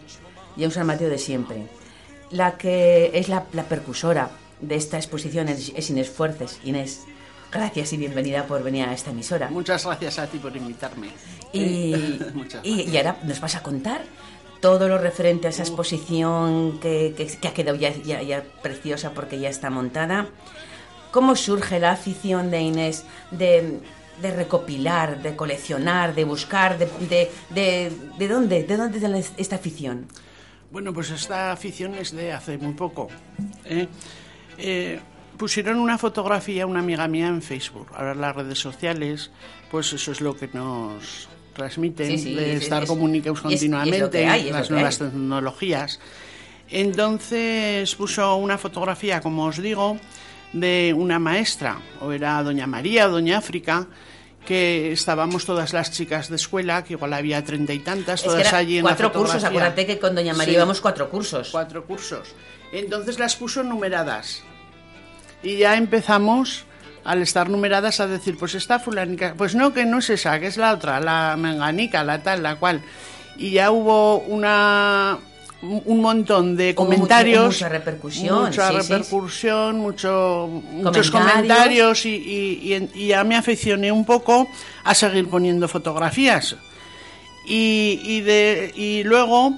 y a un San Mateo de siempre. La que es la, la percursora de esta exposición es, es Inés Fuertes. Inés, gracias y bienvenida por venir a esta emisora. Muchas gracias a ti por invitarme. Y, y, y ahora nos vas a contar todo lo referente a esa exposición que, que- que ha quedado ya, ya- ya preciosa porque ya está montada. ¿Cómo surge la afición de Inés de, de recopilar, de coleccionar, de buscar, de, de, de, de dónde, de dónde tiene esta afición? Bueno, pues esta afición es de hace muy poco. ¿eh? Eh, pusieron una fotografía una amiga mía en Facebook. Ahora las redes sociales, pues eso es lo que nos transmiten, Sí, sí, de es- estar es- comunicados es- continuamente, hay, las nuevas tecnologías. Entonces puso una fotografía, como os digo, de una maestra, o era Doña María o Doña África, que estábamos todas las chicas de escuela, que igual había treinta y tantas, todas allí en cuatro la cursos, acuérdate que con Doña María Sí. íbamos cuatro cursos. Cuatro cursos. Entonces las puso numeradas. Y ya empezamos, al estar numeradas, a decir, pues esta fulanica, pues no, que no es esa, que es la otra, la menganica, la tal, la cual. Y ya hubo una un montón de mucho- comentarios. mucha repercusión, Mucha sí, sí. repercusión, mucho, muchos Comentarios. comentarios y, y- y ya me aficioné un poco a seguir poniendo fotografías. Y, y, de, y luego,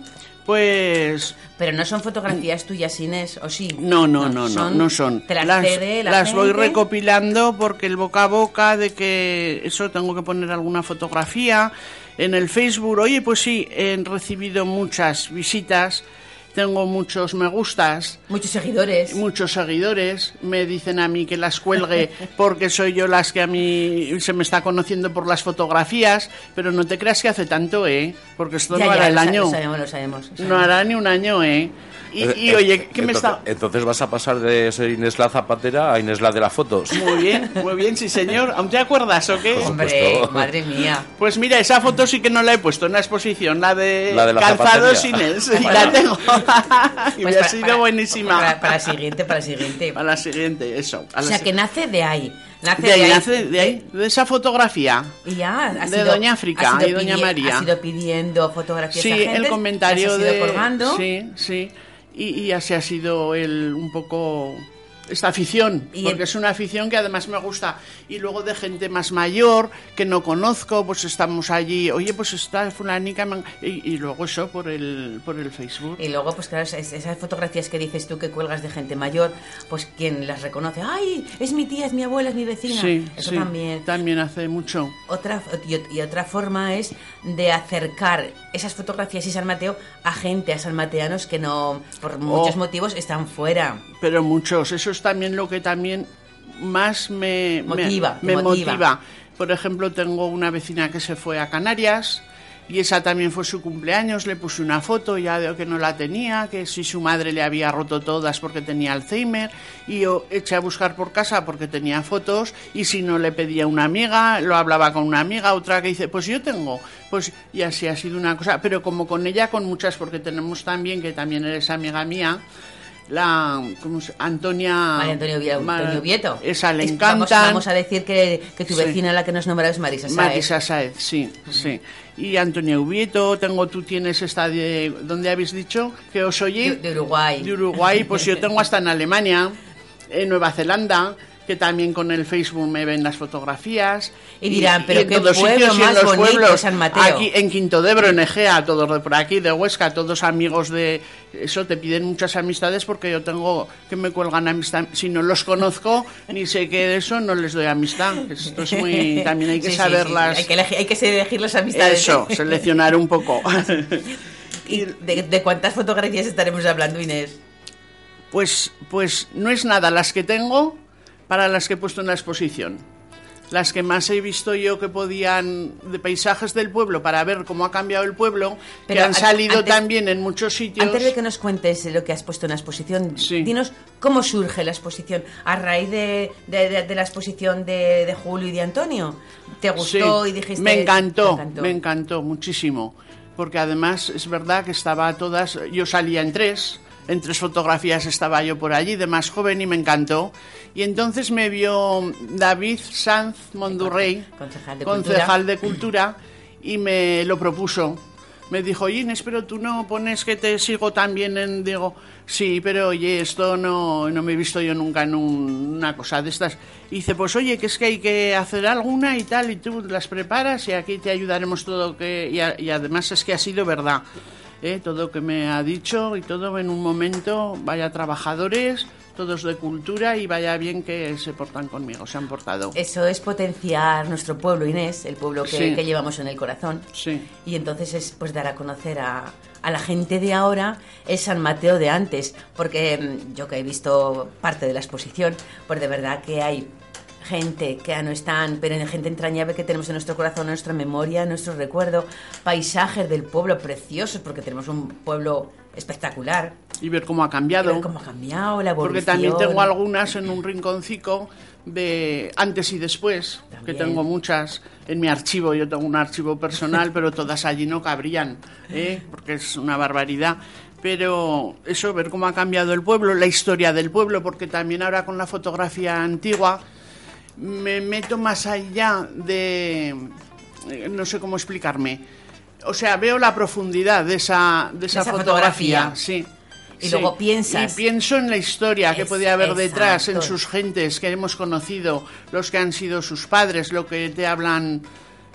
pues Pero no son fotografías tuyas, Inés, ¿o sí? no, no, no, no, no son. Te las, las cede la las voy recopilando porque el boca a boca de que eso tengo que poner alguna fotografía en el Facebook. Oye, pues sí, he recibido muchas visitas, tengo muchos me gustas, Muchos seguidores. muchos seguidores. Me dicen a mí que las cuelgue porque soy yo las que a mí se me está conociendo por las fotografías, pero no te creas que hace tanto, ¿eh? Porque esto Ya, no ya, hará el lo año. Lo sabemos, lo sabemos. lo No hará ni un año, ¿eh? Y, y, Eh, oye, ¿qué me entonces, está...? Entonces vas a pasar de ser Inés la zapatera a Inés la de las fotos. Muy bien, muy bien, sí señor. ¿Aún te acuerdas o qué? Hombre, madre mía. Pues mira, esa foto sí que no la he puesto en la exposición, la de, La de la calzados zapatería. Inés, y la tengo. y me ha para- sido para- buenísima. Para, para la siguiente, para la siguiente. Para la siguiente, eso. a O sea, si- que nace de ahí. Nace de ahí, ahí. nace- de ahí, de esa fotografía. Y ya, De ido- Doña África y Doña pidi- María. Has ido pidiendo fotografías Sí, a gente. el comentario ido de... colgando. Sí, sí. Y, y así ha sido el, un poco esta afición, Y porque el- es una afición que además me gusta. Y luego de gente más mayor, que no conozco, pues estamos allí, oye, pues está fulanica, man-". y, y luego eso por el, por el Facebook. Y luego, pues claro, es- esas fotografías que dices tú que cuelgas de gente mayor, pues quien las reconoce, ¡ay! Es mi tía, es mi abuela, es mi vecina. Sí, Eso sí, también. también hace mucho. Otra, y, y otra forma es de acercar esas fotografías y San Mateo a gente, a sanmateanos que no, por muchos motivos, están fuera. Pero muchos, eso es también lo que también más me Motiva, me, motiva. motiva. Por ejemplo, tengo una vecina que se fue a Canarias y esa también fue su cumpleaños, le puse una foto ya de que no la tenía, que si su madre le había roto todas porque tenía Alzheimer y yo eché a buscar por casa porque tenía fotos y si no le pedía una amiga, lo hablaba con una amiga, otra que dice, pues yo tengo, pues y así ha sido una cosa, pero como con ella, con muchas, porque tenemos también, que también eres amiga mía, la ¿cómo se- Antonia María Antonio, Vie- Ma- Antonio Vieto. esa le encantan Vamos, vamos a decir que, que tu Sí. vecina, la que nos nombra, es Marisa Sáez. Marisa Sáez, sí, sí. Y Antonia Ubieto, tengo, tú tienes esta de, ¿dónde habéis dicho? Que os oí. De, de Uruguay. De Uruguay, pues yo tengo hasta en Alemania, en Nueva Zelanda, que también con el Facebook me ven las fotografías. Y dirán, pero en qué todos pueblo sitios y en más los bonito, pueblos. San Mateo. Aquí en Quinto de Ebro, en Egea, todos de por aquí, de Huesca, todos amigos de... Eso, te piden muchas amistades porque yo tengo que me cuelgan amistad. Si no los conozco, ni sé qué de eso, no les doy amistad. Esto es muy... También hay que Sí, sí, saberlas... sí. Hay, que elegir, hay que elegir las amistades. Eso, seleccionar un poco. ¿Y de, de cuántas fotografías estaremos hablando, Inés? Pues, pues no es nada las que tengo para las que he puesto en la exposición. Las que más he visto yo que podían, de paisajes del pueblo, para ver cómo ha cambiado el pueblo, que han an- salido antes- también en muchos sitios. Antes de que nos cuentes lo que has puesto en la exposición, Sí. dinos cómo surge la exposición. ¿A raíz de, de- de- de la exposición de, Julio y de Antonio? ¿Te gustó Sí, y dijiste...? Me encantó, Te encantó. me encantó muchísimo. Porque además es verdad que estaba todas. Yo salía en tres, en tres fotografías estaba yo por allí, de más joven, y me encantó. Y entonces me vio David Sanz Mondurrey, Concejal de concejal de Cultura, y me lo propuso. Me dijo, Inés, pero tú no pones que te sigo también en... Digo, sí, pero oye, esto no, no me he visto yo nunca en un- una cosa de estas. Y dice, pues oye, que es que hay que hacer alguna y tal, y tú las preparas y aquí te ayudaremos todo. que Y, a- y además es que ha sido verdad. ¿Eh? Todo que me ha dicho y todo en un momento, vaya trabajadores, todos de cultura y vaya bien que se portan conmigo, se han portado. Eso es potenciar nuestro pueblo, Inés, el pueblo que, Sí. que llevamos en el corazón. Sí. Y entonces es pues dar a conocer a, a la gente de ahora el San Mateo de antes, porque mm, yo que he visto parte de la exposición, pues de verdad que hay gente que ya no están, pero hay gente entrañable que tenemos en nuestro corazón, en nuestra memoria, en nuestro recuerdo, paisajes del pueblo preciosos, porque tenemos un pueblo espectacular. Y ver cómo ha cambiado. Y ver cómo ha cambiado la evolución. Porque también tengo algunas en un rinconcico de antes y después, que tengo muchas en mi archivo. Yo tengo un archivo personal, pero todas allí no cabrían, ¿eh? porque es una barbaridad. Pero eso, ver cómo ha cambiado el pueblo, la historia del pueblo, porque también ahora con la fotografía antigua me meto más allá de... eh, no sé cómo explicarme. O sea, veo la profundidad de esa, de esa, esa fotografía, fotografía. sí. Y Sí. luego piensas. Y pienso en la historia que Es- podía haber detrás, en sus gentes que hemos conocido, los que han sido sus padres, lo que te hablan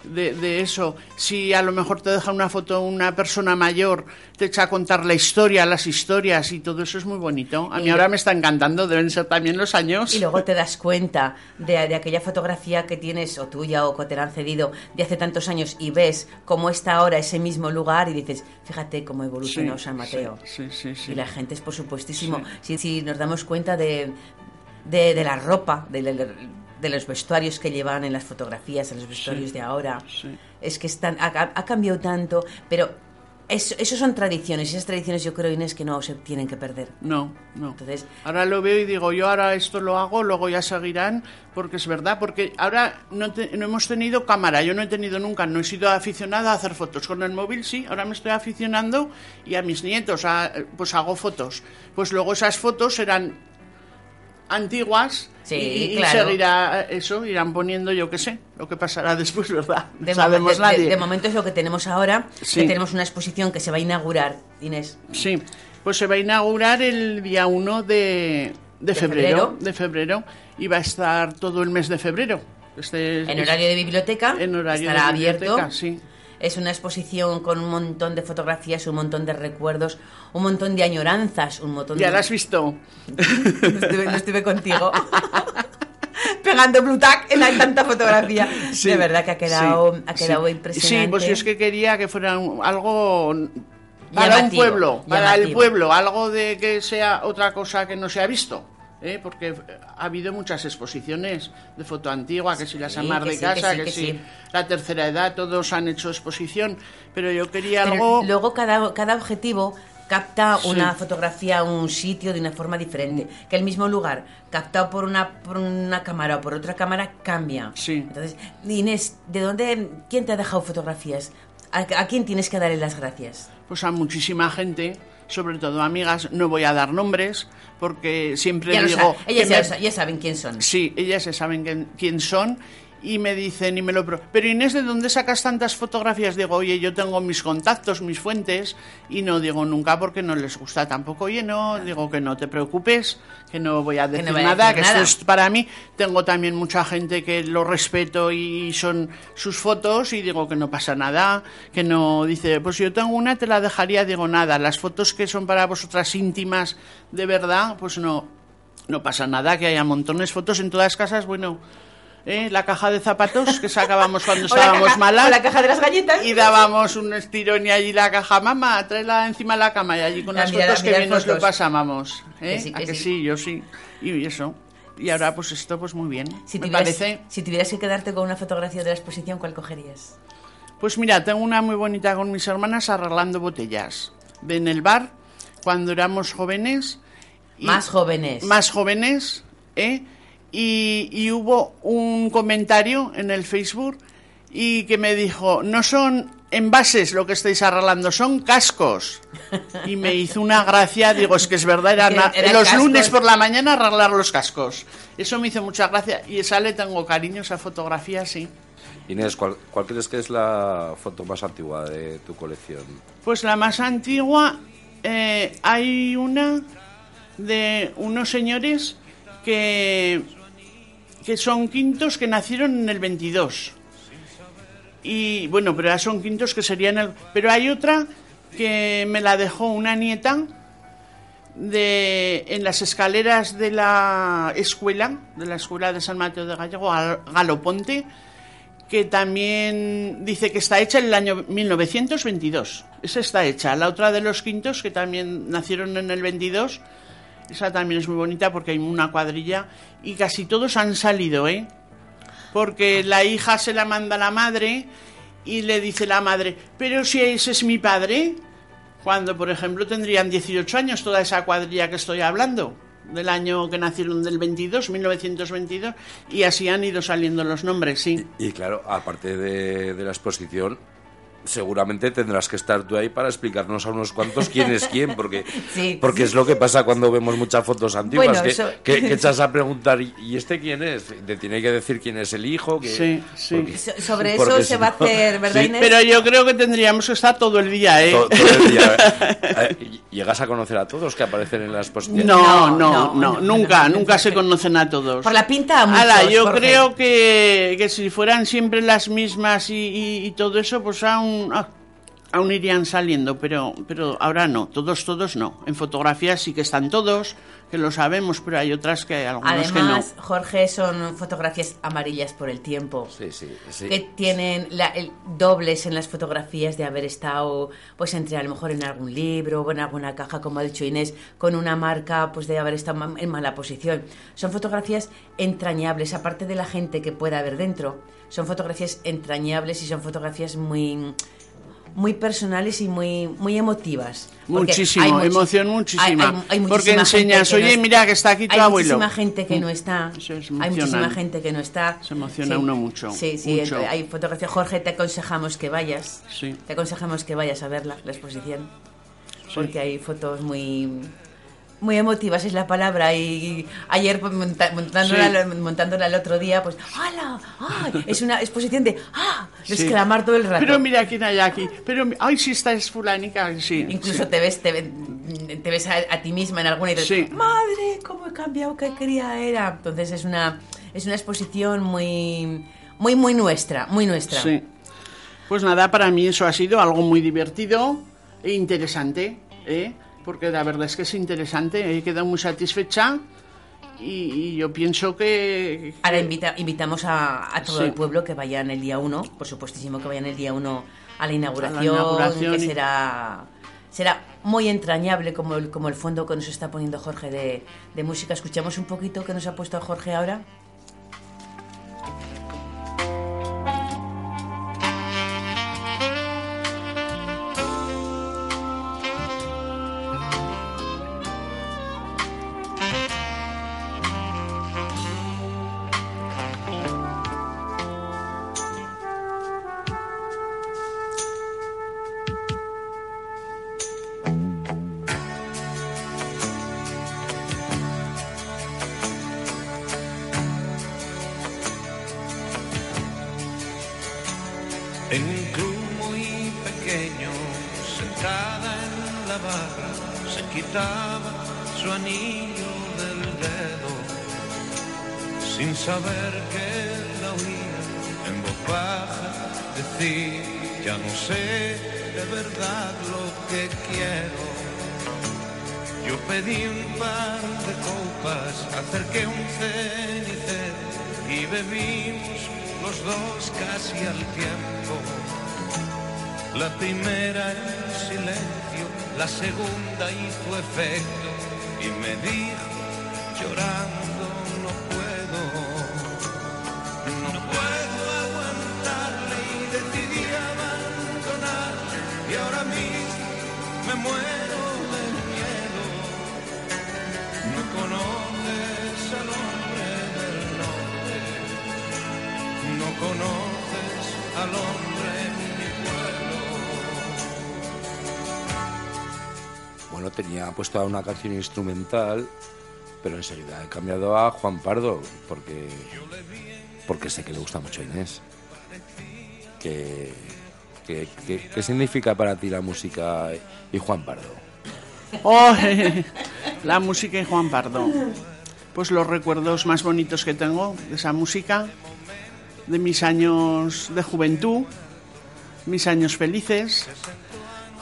de, de eso. Si a lo mejor te deja una foto una persona mayor, te echa a contar la historia, las historias y todo eso es muy bonito. A mí Y- ahora me está encantando, deben ser también los años. Y luego te das cuenta de, de aquella fotografía que tienes, o tuya, o que te la han cedido de hace tantos años, y ves cómo está ahora ese mismo lugar, y dices, fíjate cómo evolucionó Sí, San Mateo. Sí, sí, sí. Y la gente es por supuestísimo. Si, si nos damos cuenta de, de, de la ropa, de, de- de los vestuarios que llevan en las fotografías, en los vestuarios de ahora, sí. es que están, ha, ha- cambiado tanto, pero eso, eso son tradiciones, y esas tradiciones yo creo, Inés, que no se tienen que perder. No, no. Entonces, Ahora lo veo y digo, yo ahora esto lo hago, luego ya seguirán, porque es verdad, porque ahora no, te- no hemos tenido cámara, yo no he tenido nunca, no he sido aficionada a hacer fotos. Con el móvil sí, ahora me estoy aficionando y a mis nietos, a- pues hago fotos. Pues luego esas fotos serán antiguas Sí, y, y claro. seguirá eso, irán poniendo, yo qué sé, lo que pasará después, ¿verdad? De, sabemos mo- de- de- nadie. de momento es lo que tenemos ahora, Sí. que tenemos una exposición que se va a inaugurar, Inés. Sí, pues se va a inaugurar el día 1 de, de febrero, febrero. de febrero y va a estar todo el mes de febrero. Este es- En horario de biblioteca, en horario estará de biblioteca, abierto. sí. Es una exposición con un montón de fotografías, un montón de recuerdos, un montón de añoranzas, un montón Ya de... la has visto. no, estuve, no estuve contigo. Pegando blue tack en la tanta fotografía. Sí, de verdad que ha quedado, sí, ha quedado sí. impresionante. Sí, pues yo es que quería que fuera un- algo para Llamativo, un pueblo, para el pueblo, algo de que sea otra cosa que no se ha visto. ¿Eh? Porque ha habido muchas exposiciones de foto antigua, que si la Sí, Samar que de sí, que casa, sí, que, que si sí. la tercera edad, todos han hecho exposición, pero yo quería Pero algo... luego cada, cada objetivo capta Sí. una fotografía, un sitio de una forma diferente. Que el mismo lugar, captado por una, por una cámara o por otra cámara, cambia. Sí. Entonces, Inés, ¿de dónde, quién te ha dejado fotografías? ¿A, a quién tienes que darle las gracias? pues a muchísima gente, sobre todo amigas, no voy a dar nombres, porque siempre Ya digo... ellas que ya, me- ya saben quién son. Sí, ellas se saben quién, quién son y me dicen y me lo... pro- Pero Inés, ¿de dónde sacas tantas fotografías? Digo, oye, yo tengo mis contactos, mis fuentes y no digo nunca porque no les gusta tampoco. Oye, no, digo que no te preocupes, que no voy a Que no decir voy a nada, decir que nada. esto es para mí. Tengo también mucha gente que lo respeto y son sus fotos y digo que no pasa nada, que no dice, pues yo tengo una, te la dejaría, digo nada. Las fotos que son para vosotras íntimas de verdad, pues no, no pasa nada, que haya montones de fotos en todas las casas, bueno, ¿eh? la caja de zapatos que sacábamos cuando estábamos caja- malas. o la caja de las galletas. Y dábamos un estirón y allí la caja, mamá, tráela encima de la cama y allí con las mirar- fotos a que mirar bien nos lo pasábamos. ¿eh? Que sí, ¿A que sí. sí? Yo sí. Y eso. Y ahora pues esto pues muy bien. Si Me tuvieras, parece. si tuvieras que quedarte con una fotografía de la exposición, ¿cuál cogerías? Pues mira, tengo una muy bonita con mis hermanas arreglando botellas. De en el bar, cuando éramos jóvenes. y- Más jóvenes. Más jóvenes, ¿eh? Y, y hubo un comentario en el Facebook y que me dijo, no son envases lo que estáis arreglando, son cascos. Y me hizo una gracia, digo, es que es verdad, eran, los cascos. lunes por la mañana arreglar los cascos. Eso me hizo mucha gracia y esa le tengo cariño, esa fotografía, sí. Inés, ¿cuál, cuál crees que es la foto más antigua de tu colección? Pues la más antigua, eh, hay una de unos señores que, que son quintos que nacieron en el 22. Y bueno, pero son quintos que serían el... Pero hay otra que me la dejó una nieta de, en las escaleras de la escuela, de la escuela de San Mateo de Gallego, Gal- Galoponte, que también dice que está hecha en el año 1922. Esa está hecha. La otra de los quintos, que también nacieron en el 22, esa también es muy bonita porque hay una cuadrilla y casi todos han salido, ¿eh? Porque la hija se la manda a la madre y le dice la madre, pero si ese es mi padre, cuando por ejemplo tendrían 18 años toda esa cuadrilla que estoy hablando, del año que nacieron del 22, 1922, y así han ido saliendo los nombres, sí. Y claro, aparte de, de la exposición, seguramente tendrás que estar tú ahí para explicarnos a unos cuantos quién es quién, porque, Sí. porque es lo que pasa cuando vemos muchas fotos antiguas, Bueno, que, eso- que- que echas a preguntar, ¿y este quién es? Te tiene que decir quién es el hijo. Que, Sí, sí. porque- So- sobre porque eso si se va a hacer, ¿verdad, Sí, Inés? Pero yo creo que tendríamos que estar todo el día, ¿eh? to- todo el día. Eh, ¿Llegas a conocer a todos que aparecen en la exposición? No, No, no, no, no, no, nunca, nunca se conocen a todos. Por la pinta a muchos, Ala, yo Jorge. creo que, que si fueran siempre las mismas y, y- y todo eso, pues aún, ah, aún irían saliendo, pero, pero ahora no, todos, todos no. En fotografías sí que están todos, que lo sabemos, pero hay otras que hay algunos Además, que no. Jorge, son fotografías amarillas por el tiempo. Sí, sí, sí. Que tienen la- el- dobles en las fotografías de haber estado, pues entre a lo mejor en algún libro o en alguna caja, como ha dicho Inés, con una marca, pues de haber estado en mala posición. Son fotografías entrañables, aparte de la gente que pueda haber dentro. Son fotografías entrañables y son fotografías muy muy personales y muy muy emotivas. Porque Muchísimo, hay emoción muchísima. hay- hay- hay Porque muchísima gente enseñas, no oye, es- mira que está aquí tu hay abuelo. muchísima gente que no está. Es hay muchísima gente que no está. Se emociona uno mucho, Sí, sí, mucho. hay fotografía. Jorge, te aconsejamos que vayas. Sí. Te aconsejamos que vayas a verla, la exposición. Porque hay fotos muy muy emotivas es la palabra y ayer pues, monta- montándola, montándola el otro día pues ¡hala! ¡ay! es una exposición de ¡ah! de Sí. exclamar todo el rato Pero mira quién hay aquí. Pero, ay, si esta es fulanica, sí. incluso sí. te ves te, te ves a, a ti misma en alguna y dices Sí. madre cómo he cambiado qué cría era entonces es una es una exposición muy muy muy nuestra muy nuestra Sí. Pues nada, para mí eso ha sido algo muy divertido e interesante, ¿eh? Porque la verdad es que es interesante, he quedado muy satisfecha y, y yo pienso que... Ahora invita- invitamos a, a todo Sí. el pueblo que vayan el día 1, por supuestísimo que vayan el día 1 a la inauguración, inauguración que y- será será muy entrañable como el, como el fondo que nos está poniendo Jorge de, de música. Escuchamos un poquito que nos ha puesto Jorge ahora. Anillo del dedo, sin saber que la oía en voz baja decir, ya no sé de verdad lo que quiero. Yo pedí un par de copas, acerqué un cenicero y bebimos los dos casi al tiempo. La primera en silencio, la segunda hizo efecto y me dijo llorando Tenía puesta una canción instrumental, pero enseguida he cambiado a Juan Pardo, porque, porque sé que le gusta mucho a Inés. ¿Qué, qué, qué- significa para ti la música y Juan Pardo? Oh, la música de Juan Pardo. Pues los recuerdos más bonitos que tengo de esa música, de mis años de juventud, mis años felices.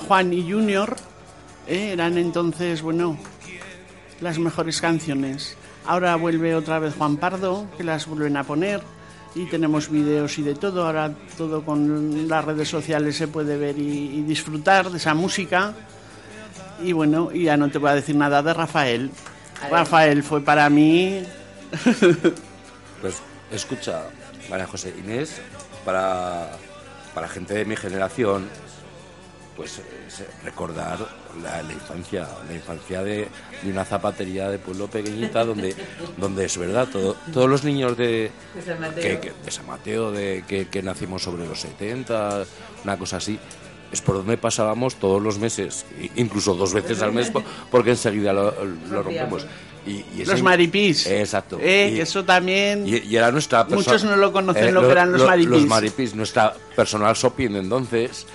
Juan y Junior eran entonces, bueno, las mejores canciones. Ahora vuelve otra vez Juan Pardo, que las vuelven a poner y tenemos vídeos y de todo. Ahora todo con las redes sociales se puede ver y, y disfrutar de esa música. Y bueno, ya no te voy a decir nada de Rafael. Rafael fue para mí Pues escucha, María José Inés, para, para gente de mi generación, pues eh, recordar la, la infancia, la infancia de, de una zapatería de pueblo pequeñita donde, donde es verdad, todo- todos los niños de, De San Mateo. que, que- de San Mateo, de, que, que nacimos sobre los 70, una cosa así, es por donde pasábamos todos los meses, incluso dos veces al mes, po- porque enseguida lo, lo rompemos. Y, y ese- los maripís. Exacto. Eh, Y- eso también. y, y era nuestra perso- Muchos no lo conocen eh, lo que eran los maripís. Los maripís, nuestra personal shopping entonces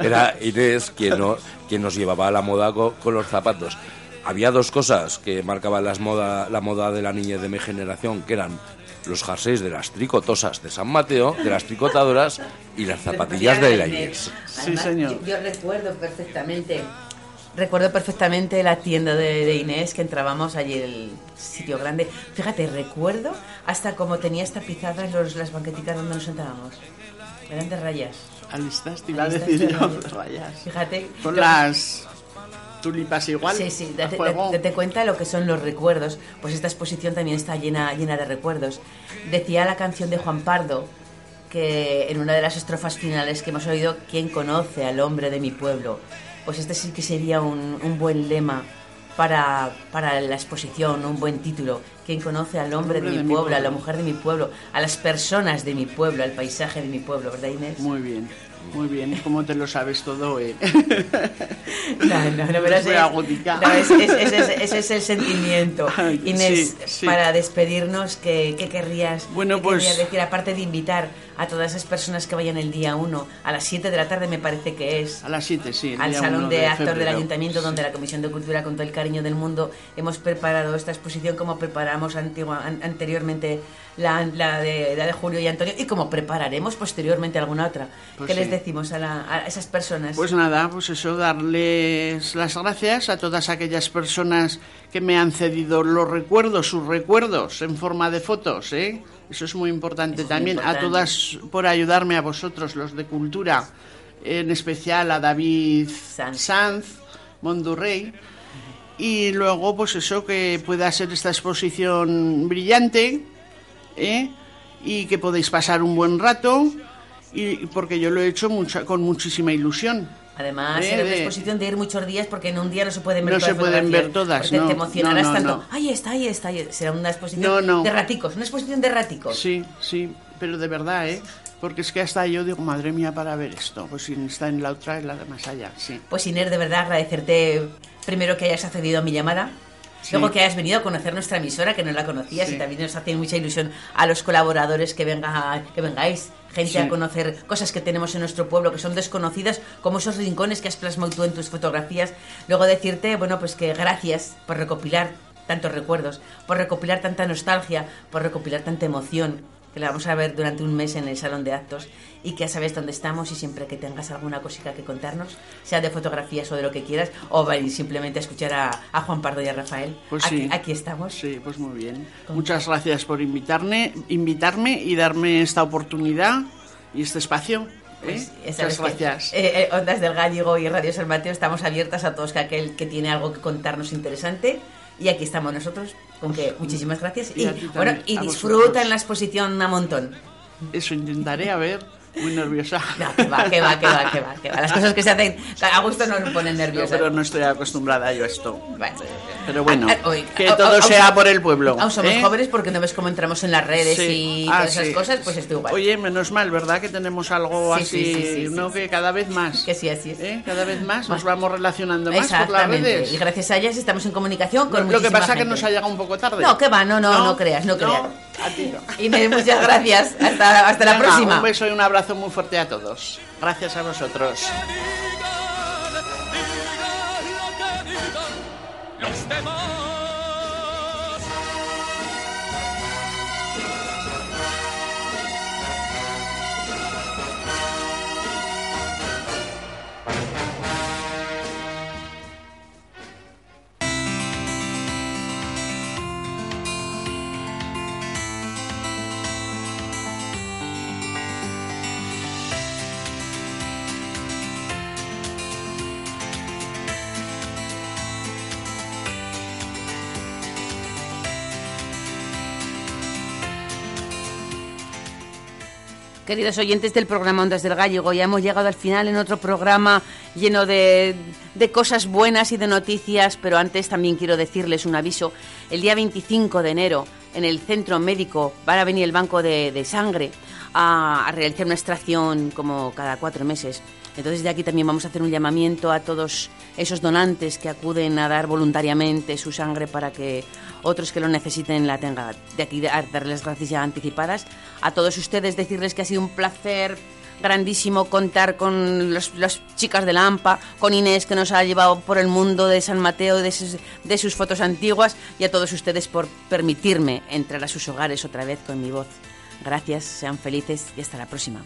era Inés quien, no- quien nos llevaba a la moda co- con, los zapatos. Había dos cosas que marcaban las moda, la moda de la niñez de mi generación, que eran los jerseys de las tricotosas de San Mateo, de las tricotadoras y las zapatillas de la Inés. Sí, señor. Yo, yo recuerdo perfectamente, recuerdo perfectamente la tienda de, de Inés que entrábamos allí el sitio grande. Fíjate, recuerdo hasta cómo tenías tapizadas los, las banqueticas donde nos sentábamos. Eran de rayas. Alistas, te iba a decir de yo, rayas. rayas. Fíjate. Con lo- las tulipas igual. Sí, sí, date, date cuenta lo que son los recuerdos. Pues esta exposición también está llena, llena de recuerdos. Decía la canción de Juan Pardo que en una de las estrofas finales que hemos oído, ¿quién conoce al hombre de mi pueblo? Pues este sí que sería un, un buen lema para, para la exposición, un buen título. ¿Quién conoce al hombre, de, mi, pueblo, a la mujer de mi pueblo, a las personas de mi pueblo, al paisaje de mi pueblo, ¿verdad Inés? Muy bien, muy bien. ¿Cómo te lo sabes todo, eh? No, no, no, pero no, es- es- ese es- el sentimiento. Inés, sí, sí. para despedirnos, ¿qué, qué querrías, Bueno, qué pues- querrías decir? Aparte de invitar a todas esas personas que vayan el día 1, a las 7 de la tarde me parece que es, A las 7, sí. el al día Salón 1 de, Actor del febrero. Ayuntamiento, donde la Comisión de Cultura, con todo el cariño del mundo, hemos preparado esta exposición como preparamos antigua- an- anteriormente la, la de, la de Julio y Antonio y como prepararemos posteriormente alguna otra. Pues ¿Qué les sí. Decimos a, la- a esas personas? Pues nada, pues eso, darles las gracias a todas aquellas personas que me han cedido los recuerdos, sus recuerdos en forma de fotos, ¿eh? Eso es muy importante muy también. importante. A todas por ayudarme a vosotros, los de cultura, en especial a David Sanz. Sanz, Mondurrey. Y luego, pues eso, que pueda ser esta exposición brillante, ¿eh? y que podéis pasar un buen rato, y porque yo lo he hecho mucha, con muchísima ilusión. Además, Eh, será una exposición de ir muchos días porque en un día no se pueden ver No todas se las pueden ver todas, no, te emocionarás no, no, tanto. no. Ahí está, ahí está, ahí- será una exposición No, no. de raticos, una exposición de raticos. Sí, sí, pero de verdad, ¿eh? Porque es que hasta yo digo, madre mía, para ver esto. Pues si está en la otra, en la de más allá, sí. Pues Inés, de verdad agradecerte primero que hayas accedido a mi llamada. Sí. Luego que hayas venido a conocer nuestra emisora, que no la conocías, Sí. y también nos hace mucha ilusión a los colaboradores que, venga, que vengáis, gente Sí. a conocer cosas que tenemos en nuestro pueblo que son desconocidas, como esos rincones que has plasmado tú en tus fotografías. Luego decirte, bueno, pues que gracias por recopilar tantos recuerdos, por recopilar tanta nostalgia, por recopilar tanta emoción, que la vamos a ver durante un mes en el salón de actos y que ya sabes dónde estamos y siempre que tengas alguna cosita que contarnos, sea de fotografías o de lo que quieras, o venir simplemente a escuchar a, a Juan Pardo y a Rafael. Pues aquí, sí. aquí estamos. Sí, pues muy bien. Con- Muchas gracias por invitarme, invitarme y darme esta oportunidad y este espacio. ¿eh? Pues, Muchas que, gracias. eh, eh, Ondas del Gallego y Radio San Mateo estamos abiertas a todos que aquel que tiene algo que contarnos interesante. Y aquí estamos nosotros, con que muchísimas gracias. Y Y, bueno, y a disfruta vosotros. en la exposición a montón. Eso intentaré, a ver. Muy nerviosa. No, que va, que va, que va, que va, que va. Las cosas que se hacen a gusto no nos ponen No, nerviosos. pero no estoy acostumbrada yo a esto. Bueno. Pero bueno, Ah, ah, oye, que ah, todo sea por el pueblo. Aún somos ¿eh? jóvenes porque no ves cómo entramos en las redes Sí. y Ah, todas esas sí. cosas, pues estoy igual. Oye, menos mal, ¿verdad? Que tenemos algo Sí, así, sí, sí, sí, sí, ¿no? Que cada vez más. Que sí, así es. ¿eh? Cada vez más nos vamos relacionando más por las redes. Y gracias a ellas estamos en comunicación con Lo que pasa es que gente. nos ha llegado un poco tarde. No, que va, no, no, no, creas, no, creas. a ti no. Inés, muchas gracias. Hasta, hasta la próxima. Un beso y un abrazo muy fuerte a todos. Gracias a vosotros. Queridos oyentes del programa Ondas del Gallego, ya hemos llegado al final en otro programa lleno de, de, cosas buenas y de noticias, pero antes también quiero decirles un aviso. El día 25 de enero, en el centro médico, va a venir el banco de, de sangre a, a realizar una extracción como cada cuatro meses. Entonces de aquí también vamos a hacer un llamamiento a todos esos donantes que acuden a dar voluntariamente su sangre para que otros que lo necesiten la tengan. De aquí darles gracias ya anticipadas. A todos ustedes decirles que ha sido un placer grandísimo contar con los, las chicas de la AMPA, con Inés que nos ha llevado por el mundo de San Mateo, de sus, de sus fotos antiguas y a todos ustedes por permitirme entrar a sus hogares otra vez con mi voz. Gracias, sean felices y hasta la próxima.